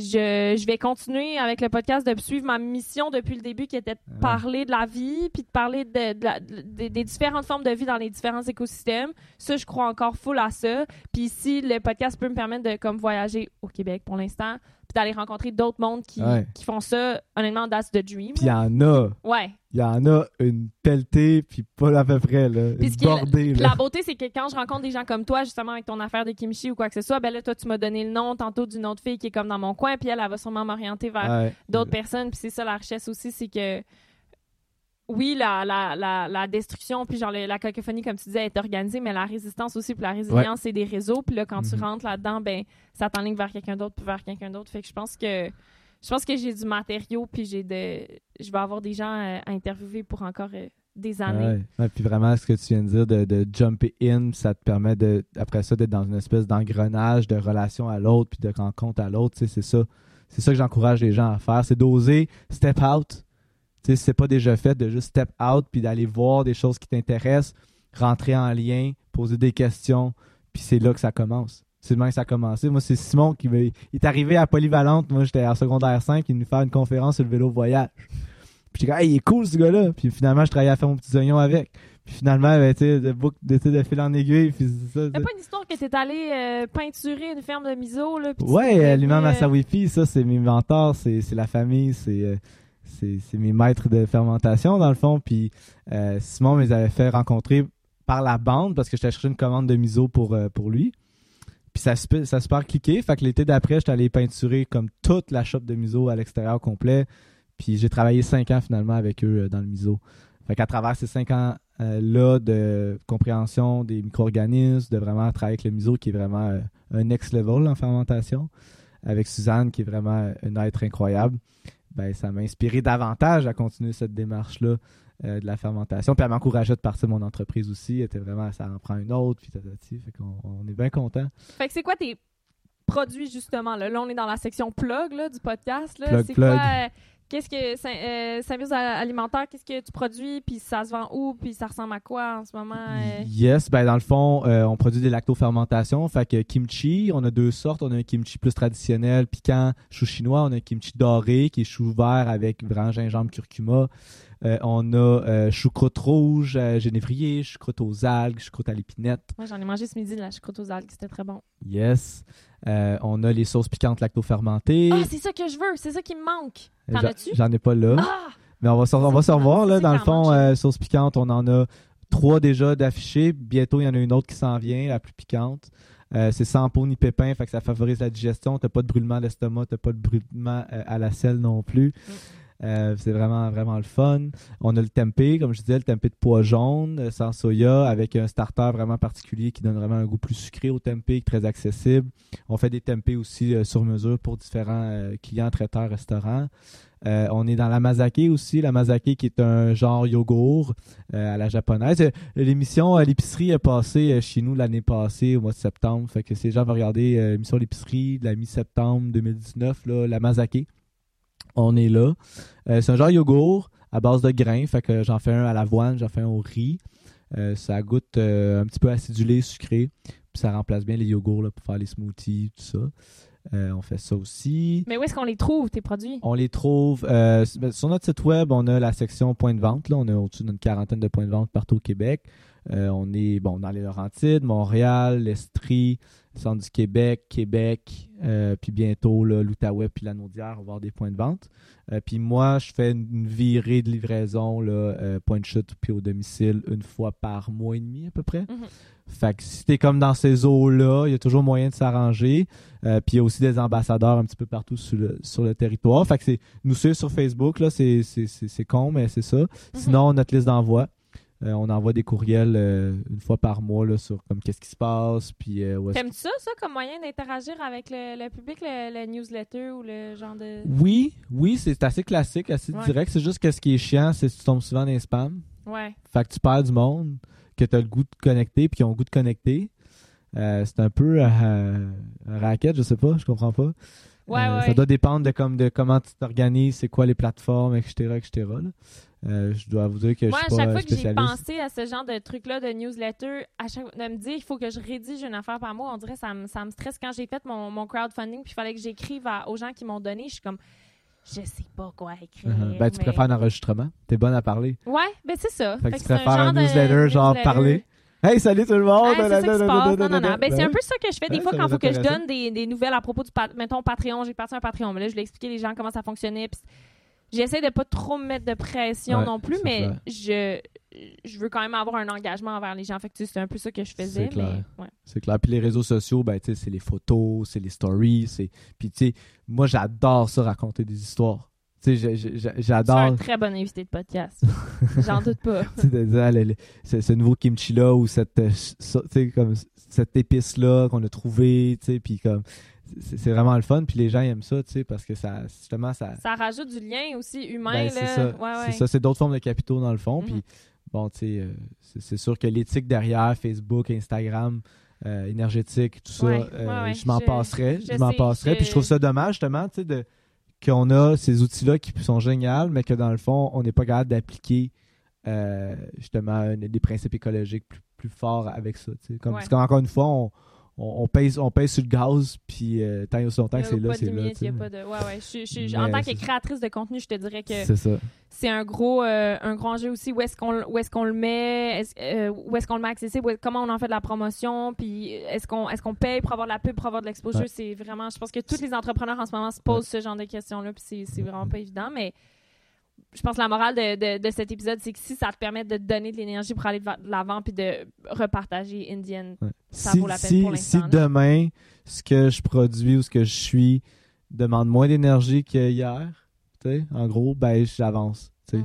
je, je vais continuer avec le podcast de suivre ma mission depuis le début, qui était de Ouais. parler de la vie, puis de parler de, de la- de- des- des différentes formes de vie dans les différents écosystèmes. Ça, je crois encore full à ça. Puis si le podcast peut me permettre de comme voyager au Québec pour l'instant, puis d'aller rencontrer d'autres mondes qui, Ouais. qui font ça, honnêtement, that's the dream. Puis il y en a. Ouais. Il y en a une pelletée, puis pas à peu près, là. Puis bordée, là. la beauté, c'est que quand je rencontre des gens comme toi, justement avec ton affaire de kimchi ou quoi que ce soit, ben là, toi, tu m'as donné le nom tantôt d'une autre fille qui est comme dans mon coin, puis elle, elle va sûrement m'orienter vers Ouais. d'autres personnes. Puis c'est ça la richesse aussi, c'est que oui, la, la, la, la destruction, puis genre le- la cacophonie, comme tu disais, est organisée, mais la résistance aussi, puis la résilience, c'est des réseaux. Puis là, quand tu Mhm. rentres là-dedans, ben ça t'enligne vers quelqu'un d'autre, puis vers quelqu'un d'autre. Fait que je pense que je pense que j'ai du matériau, puis j'ai de, je vais avoir des gens euh, à interviewer pour encore euh, des années. Ouais. Ouais, puis vraiment, ce que tu viens de dire, de, de jumper in, ça te permet, de, après ça, d'être dans une espèce d'engrenage de relation à l'autre, puis de rencontre à l'autre. C'est ça. C'est ça que j'encourage les gens à faire. C'est d'oser step out. Tu sais, si c'est pas déjà fait, de juste step out, puis d'aller voir des choses qui t'intéressent, rentrer en lien, poser des questions, puis c'est là que ça commence. C'est même que ça a commencé. Moi, c'est Simon qui il est arrivé à Polyvalente. Moi, j'étais en secondaire 5, il nous fait une conférence sur le vélo voyage. Puis j'étais comme, hey, il est cool ce gars-là. Puis finalement, je travaillais à faire mon petit oignon avec. Puis finalement, ben, tu sais, de, de, fil en aiguille. Puis c'est ça. Pas une histoire que t'es allé euh, peinturer une ferme de miso, là? puis Ouais, l'imam euh, Assawifi, ça, c'est mes mentors, c'est c'est la famille, c'est euh, c'est mes maîtres de fermentation, dans le fond. Puis euh, Simon me les avait fait rencontrer par la bande parce que j'étais chercher une commande de miso pour, euh, pour lui. Puis ça, ça a super cliqué. Fait que l'été d'après, j'étais allé peinturer comme toute la shop de miso à l'extérieur complet. Puis j'ai travaillé cinq ans finalement avec eux euh, dans le miso. Fait qu'à travers ces cinq ans-là de compréhension des micro-organismes, de vraiment travailler avec le miso qui est vraiment un next level en fermentation, avec Suzanne qui est vraiment un être incroyable, ben, ça m'a inspiré davantage à continuer cette démarche-là euh, de la fermentation. Puis elle m'encourageait de partir de mon entreprise aussi. Elle était vraiment, ça en prend une autre, puis tatati. Fait qu'on on est bien content. Fait que c'est quoi tes produits, justement, là? Là, on est dans la section plug, là, du podcast, là. Plug, c'est plug. quoi... euh, Qu'est-ce que Saint- euh, alimentaire, qu'est-ce que tu produis, puis ça se vend où, puis ça ressemble à quoi en ce moment? euh? Yes, ben dans le fond, euh, on produit des lactofermentations. Fait que kimchi, on a deux sortes. On a un kimchi plus traditionnel, piquant, chou chinois. On a un kimchi doré, qui est chou vert avec vraiment gingembre, curcuma. Euh, on a euh, choucroute rouge, euh, génévrier, choucroute aux algues, choucroute à l'épinette. Moi, j'en ai mangé ce midi de la choucroute aux algues, c'était très bon. Yes. On a les sauces piquantes lactofermentées. Ah, c'est ça que je veux, c'est ça qui me manque. J'en- ai pas là. Ah! Mais on va se, on va se C'est revoir, là, dans le fond, euh, sauce piquante, on en a trois déjà d'affichés. Bientôt, il y en a une autre qui s'en vient, la plus piquante. Euh, c'est sans peau ni pépin, fait que ça favorise la digestion. T'as pas de brûlement d'estomac, t'as pas de brûlement euh, à la selle non plus. Mm. Euh, c'est vraiment, vraiment le fun. On a le tempeh, comme je disais, le tempeh de pois jaune, euh, sans soya, avec un starter vraiment particulier qui donne vraiment un goût plus sucré au tempeh, très accessible. On fait des tempeh aussi euh, sur mesure pour différents clients, traiteurs, restaurants. On est dans la mazake aussi, la mazake qui est un genre yogourt à la japonaise. L'émission l'épicerie est passée chez nous l'année passée, au mois de septembre. Fait que gens veulent regarder l'émission l'épicerie de la mi-septembre 2019, là, la mazake, on est là. Euh, c'est un genre yogourt à base de grains. Fait que j'en fais un à l'avoine, j'en fais un au riz. Euh, ça goûte euh, un petit peu acidulé, sucré. Puis ça remplace bien les yogourts là, pour faire les smoothies, tout ça. On fait ça aussi. Mais où est-ce qu'on les trouve, tes produits? On les trouve sur notre site web. On a la section points de vente. Là. On a au-dessus d'une quarantaine de points de vente partout au Québec. On est bon dans les Laurentides, Montréal, l'Estrie, le centre du Québec, Québec, euh, puis bientôt l'Outaouais puis la Naudière, on va avoir des points de vente. Euh, puis moi, je fais une, une virée de livraison, là, euh, point de chute puis au domicile, une fois par mois et demi à peu près. Mhm. Fait que si t'es comme dans ces eaux-là, il y a toujours moyen de s'arranger. Puis il y a aussi des ambassadeurs un petit peu partout sur le, sur le territoire. Fait que nous suivre sur Facebook, là, c'est, con, mais c'est ça. Sinon, notre liste d'envoi. Euh, on envoie des courriels euh, une fois par mois là, sur comme qu'est-ce qui se passe. Puis euh, T'aimes-tu ça, ça, comme moyen d'interagir avec le, le public, le, le newsletter ou le genre de... Oui, oui, c'est assez classique, assez Ouais. direct. C'est juste que ce qui est chiant, c'est que tu tombes souvent dans les spams. Ouais. Fait que tu perds du monde, que tu as le goût de connecter, puis qui ont le goût de connecter. C'est un peu un racket, je sais pas, je comprends pas. Ouais, ouais. Ça doit dépendre de, comme, de comment tu t'organises, c'est quoi les plateformes, etc. etc. là. Euh, je dois vous dire que Moi, je à suis pas chaque fois que j'ai pensé à ce genre de truc-là, de newsletter, à chaque de me dire il faut que je rédige une affaire par mois, on dirait que ça me, ça me stresse. Quand j'ai fait mon, mon crowdfunding, puis il fallait que j'écrive à- aux gens qui m'ont donné, je suis comme, je sais pas quoi écrire. Uh-huh. Ben, tu mais- préfères un enregistrement. T'es bonne à parler. Ouais, ben c'est ça. Fait que tu préfères un genre newsletter, genre newsletter. parler. Hey, salut tout le monde! Ah, c'est. Ben, Ben c'est un oui. peu ça que je fais des Ouais, fois quand il faut que je donne des, des nouvelles à propos du, mettons, Patreon. J'ai parti un Patreon, mais là, je l'ai expliqué les gens comment ça fonctionnait. puis J'essaie de pas trop me mettre de pression Ouais, non plus, c'est mais clair. je, je veux quand même avoir un engagement envers les gens. Fait que tu sais, c'est un peu ça que je faisais. C'est clair. Mais, ouais. C'est clair. Puis les réseaux sociaux, ben, tu sais, c'est les photos, c'est les stories. c'est Puis, tu sais, moi, j'adore ça, raconter des histoires. Tu sais, j'adore. un très bon invité de podcast. J'en doute pas. tu sais, ce, nouveau kimchi là ou cette euh, ça- comme cette épice là qu'on a trouvé tu sais puis comme c'est vraiment le fun puis les gens aiment ça tu sais parce que ça justement ça Ça rajoute du lien aussi humain. ben, là. c'est ça Ouais, ouais. c'est ça c'est d'autres formes de capitaux dans le fond Mhm. puis bon tu sais euh, c'est sûr que l'éthique derrière Facebook Instagram euh, énergétique tout ça Ouais, euh, je m'en passerais je je m'en passerais je- puis je trouve ça dommage justement tu sais de qu'on a ces outils là qui sont géniaux mais que dans le fond on n'est pas capable d'appliquer justement des principes écologiques plus, plus forts avec ça. tu sais. Comme. Parce qu'encore une fois, on, on, paye, on paye sur le gaz, puis euh, tant et aussi longtemps que c'est là, c'est là. Il y a pas de... Ouais, ouais. Je, je, en tant que créatrice de contenu, je te dirais que c'est ça. C'est un gros, euh, un grand aussi. Où est-ce qu'on est qu'on le met? Euh, où est-ce qu'on le met accessible? comment on en fait de la promotion? Puis est-ce qu'on est qu'on paye pour avoir de la pub, pour avoir de l'exposure? C'est vraiment... Je pense que tous les entrepreneurs en ce moment se posent ce genre de questions-là, puis c'est vraiment pas évident, mais je pense que la morale de, de, cet épisode, c'est que si ça te permet de te donner de l'énergie pour aller de l'avant puis de repartager Indian, ça vaut la peine pour l'instant. Si demain, ce que je produis ou ce que je suis demande moins d'énergie qu'hier, en gros, ben j'avance. Mm.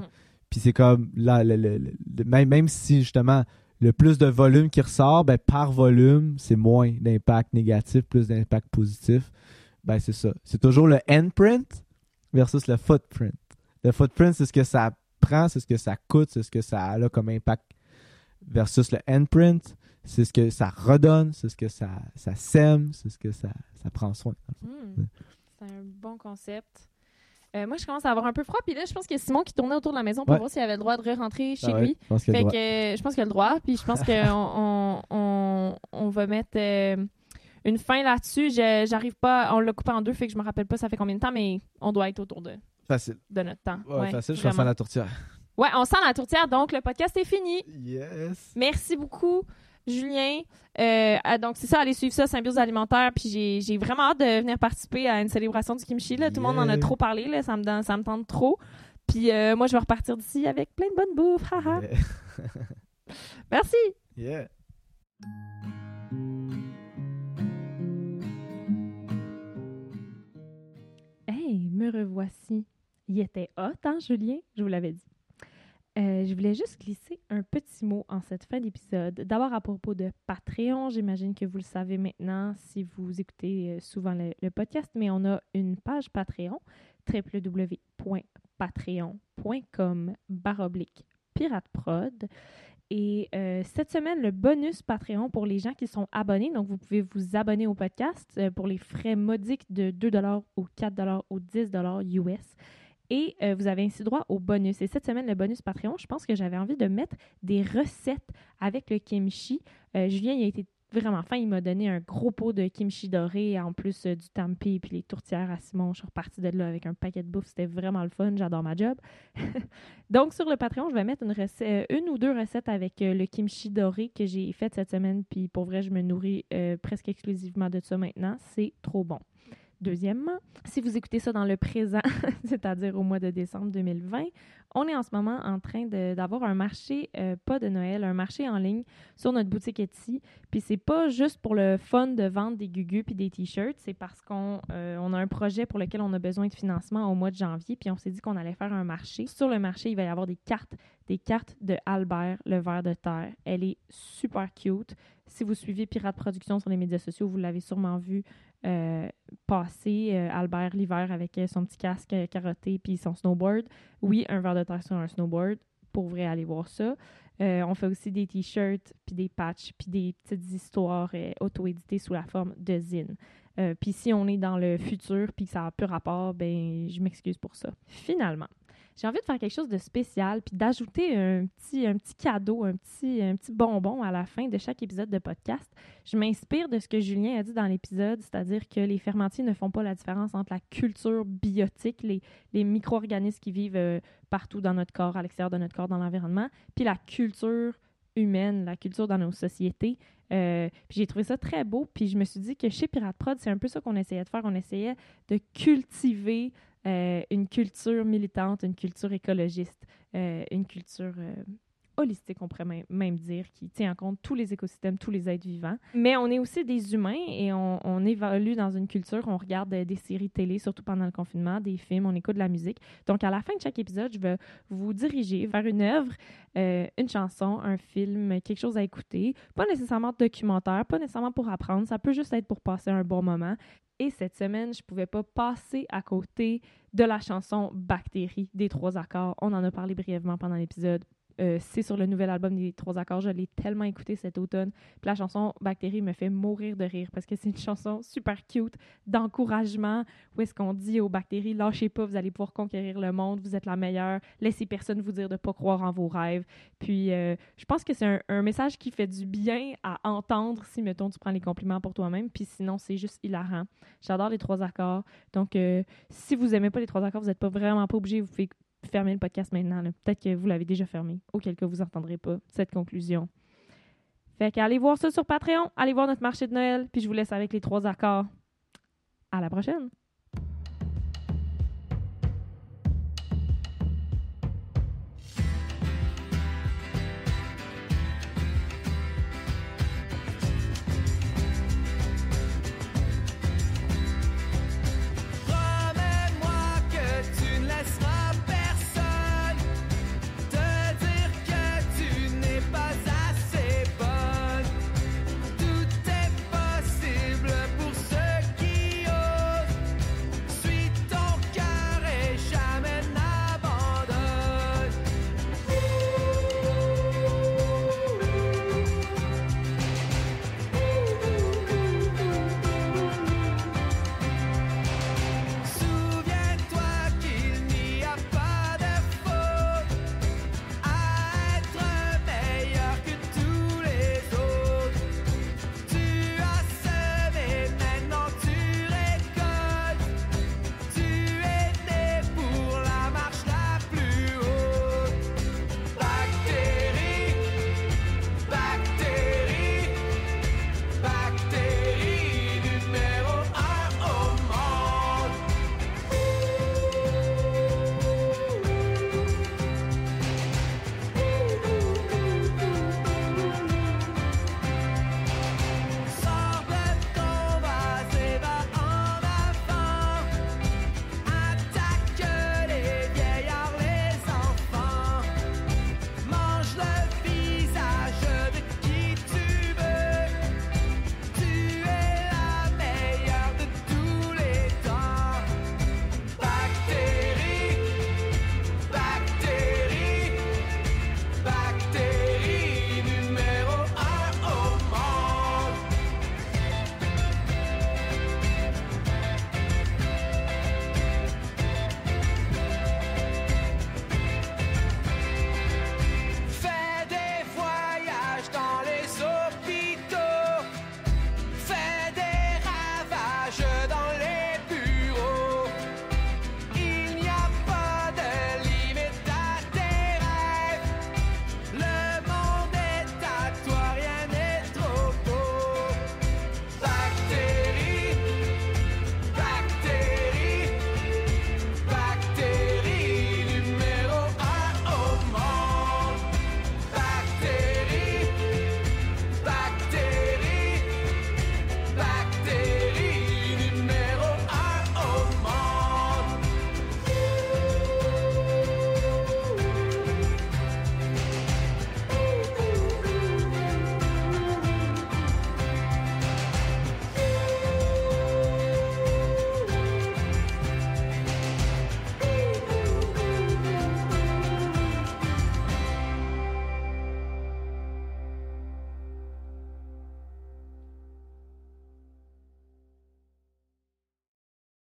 Puis c'est comme là, même, même si justement le plus de volume qui ressort, ben par volume, c'est moins d'impact négatif, plus d'impact positif. Ben c'est ça. C'est toujours le endprint versus le footprint. Le footprint, c'est ce que ça prend, c'est ce que ça coûte, c'est ce que ça a comme impact versus le handprint, c'est ce que ça redonne, c'est ce que ça, ça sème, c'est ce que ça, ça prend soin. Hmm. C'est un bon concept. Euh, moi, je commence à avoir un peu froid. Puis là, je pense qu'il y a Simon qui tournait autour de la maison pour voir s'il avait le droit de re-rentrer chez ah lui. Je pense fait que, je pense qu'il a le droit. Puis je pense qu'on on, on, va mettre euh, une fin là-dessus. J'arrive pas. On l'a coupé en deux, fait que je me rappelle pas ça fait combien de temps, mais on doit être autour de Facile. De notre temps. Ouais, facile, je sens la tourtière. Ouais, on sent la tourtière, donc le podcast est fini. Yes. Merci beaucoup, Julien. Euh, donc, c'est ça, allez suivre ça, Symbiose Alimentaire. Puis j'ai vraiment hâte de venir participer à une célébration du kimchi. Là. Tout le monde en a trop parlé, là. Ça, me, ça me tente trop. Puis euh, moi, je vais repartir d'ici avec plein de bonne bouffe. Merci. Yeah. Hey, me revoici. Il était hot, hein, Julien? Je vous l'avais dit. Euh, je voulais juste glisser un petit mot en cette fin d'épisode. D'abord à propos de Patreon, j'imagine que vous le savez maintenant si vous écoutez euh, souvent le, podcast, mais on a une page Patreon, www.patreon.com baroblique pirateprod. Et euh, cette semaine, le bonus Patreon pour les gens qui sont abonnés. Donc, vous pouvez vous abonner au podcast pour les frais modiques de 2 ou 4 ou 10 US. Et euh, vous avez ainsi droit au bonus. Et cette semaine, le bonus Patreon, je pense que j'avais envie de mettre des recettes avec le kimchi. Euh, Julien, il a été vraiment fin. Il m'a donné un gros pot de kimchi doré, en plus euh, du tampi et puis les tourtières à Simon. Je suis repartie de là avec un paquet de bouffe. C'était vraiment le fun. J'adore ma job. Donc, sur le Patreon, je vais mettre une, ou deux recettes avec le kimchi doré que j'ai fait cette semaine. Puis pour vrai, je me nourris presque exclusivement de ça maintenant. C'est trop bon. Deuxièmement, si vous écoutez ça dans le présent, c'est-à-dire au mois de décembre 2020, on est en ce moment en train d'avoir un marché, euh, pas de Noël, un marché en ligne sur notre boutique Etsy. Puis c'est pas juste pour le fun de vendre des gugus puis des t-shirts, c'est parce qu'on euh, a un projet pour lequel on a besoin de financement au mois de janvier, puis on s'est dit qu'on allait faire un marché. Sur le marché, il va y avoir des cartes, des cartes de Albert, le ver de terre. Elle est super cute. Si vous suivez Pirate Production sur les médias sociaux, vous l'avez sûrement vu euh, passer euh, Albert l'hiver avec euh, son petit casque carotté puis son snowboard. Oui, un verre de terre sur un snowboard. Pour vrai, aller voir ça. on fait aussi des t-shirts, puis des patchs, puis des petites histoires auto-éditées sous la forme de zine. puis si on est dans le futur, puis que ça n'a plus rapport, ben je m'excuse pour ça. Finalement, j'ai envie de faire quelque chose de spécial puis d'ajouter un petit, un petit cadeau, un petit, un petit bonbon à la fin de chaque épisode de podcast. Je m'inspire de ce que Julien a dit dans l'épisode, c'est-à-dire que les fermentiers ne font pas la différence entre la culture biotique, les, les micro-organismes qui vivent euh, partout dans notre corps, à l'extérieur de notre corps, dans l'environnement, puis la culture humaine, la culture dans nos sociétés. Euh, j'ai trouvé ça très beau. Puis je me suis dit que chez Pirate Prod, c'est un peu ça qu'on essayait de faire. On essayait de cultiver une culture militante, une culture écologiste, euh, une culture euh, holistique, on pourrait même dire, qui tient en compte tous les écosystèmes, tous les êtres vivants. Mais on est aussi des humains et on, évolue dans une culture, on regarde des séries télé, surtout pendant le confinement, des films, on écoute de la musique. Donc, à la fin de chaque épisode, je vais vous diriger vers une œuvre, une chanson, un film, quelque chose à écouter. Pas nécessairement documentaire, pas nécessairement pour apprendre, ça peut juste être pour passer un bon moment. Et cette semaine, je ne pouvais pas passer à côté de la chanson Bactérie des trois accords. On en a parlé brièvement pendant l'épisode. Euh, c'est sur le nouvel album des Trois Accords. Je l'ai tellement écouté cet automne. Puis la chanson Bactérie me fait mourir de rire parce que c'est une chanson super cute d'encouragement où est-ce qu'on dit aux bactéries lâchez pas, vous allez pouvoir conquérir le monde, vous êtes la meilleure, laissez personne vous dire de pas croire en vos rêves. Puis euh, je pense que c'est un, message qui fait du bien à entendre si, mettons, tu prends les compliments pour toi-même. Puis sinon, c'est juste hilarant. J'adore les Trois Accords. Donc, euh, si vous aimez pas les Trois Accords, vous n'êtes pas vraiment pas obligé, vous pouvez fermer le podcast maintenant. Peut-être que vous l'avez déjà fermé, auquel cas vous n'entendrez pas cette conclusion. Fait qu'allez voir ça sur Patreon, allez voir notre marché de Noël, puis je vous laisse avec les trois accords. À la prochaine!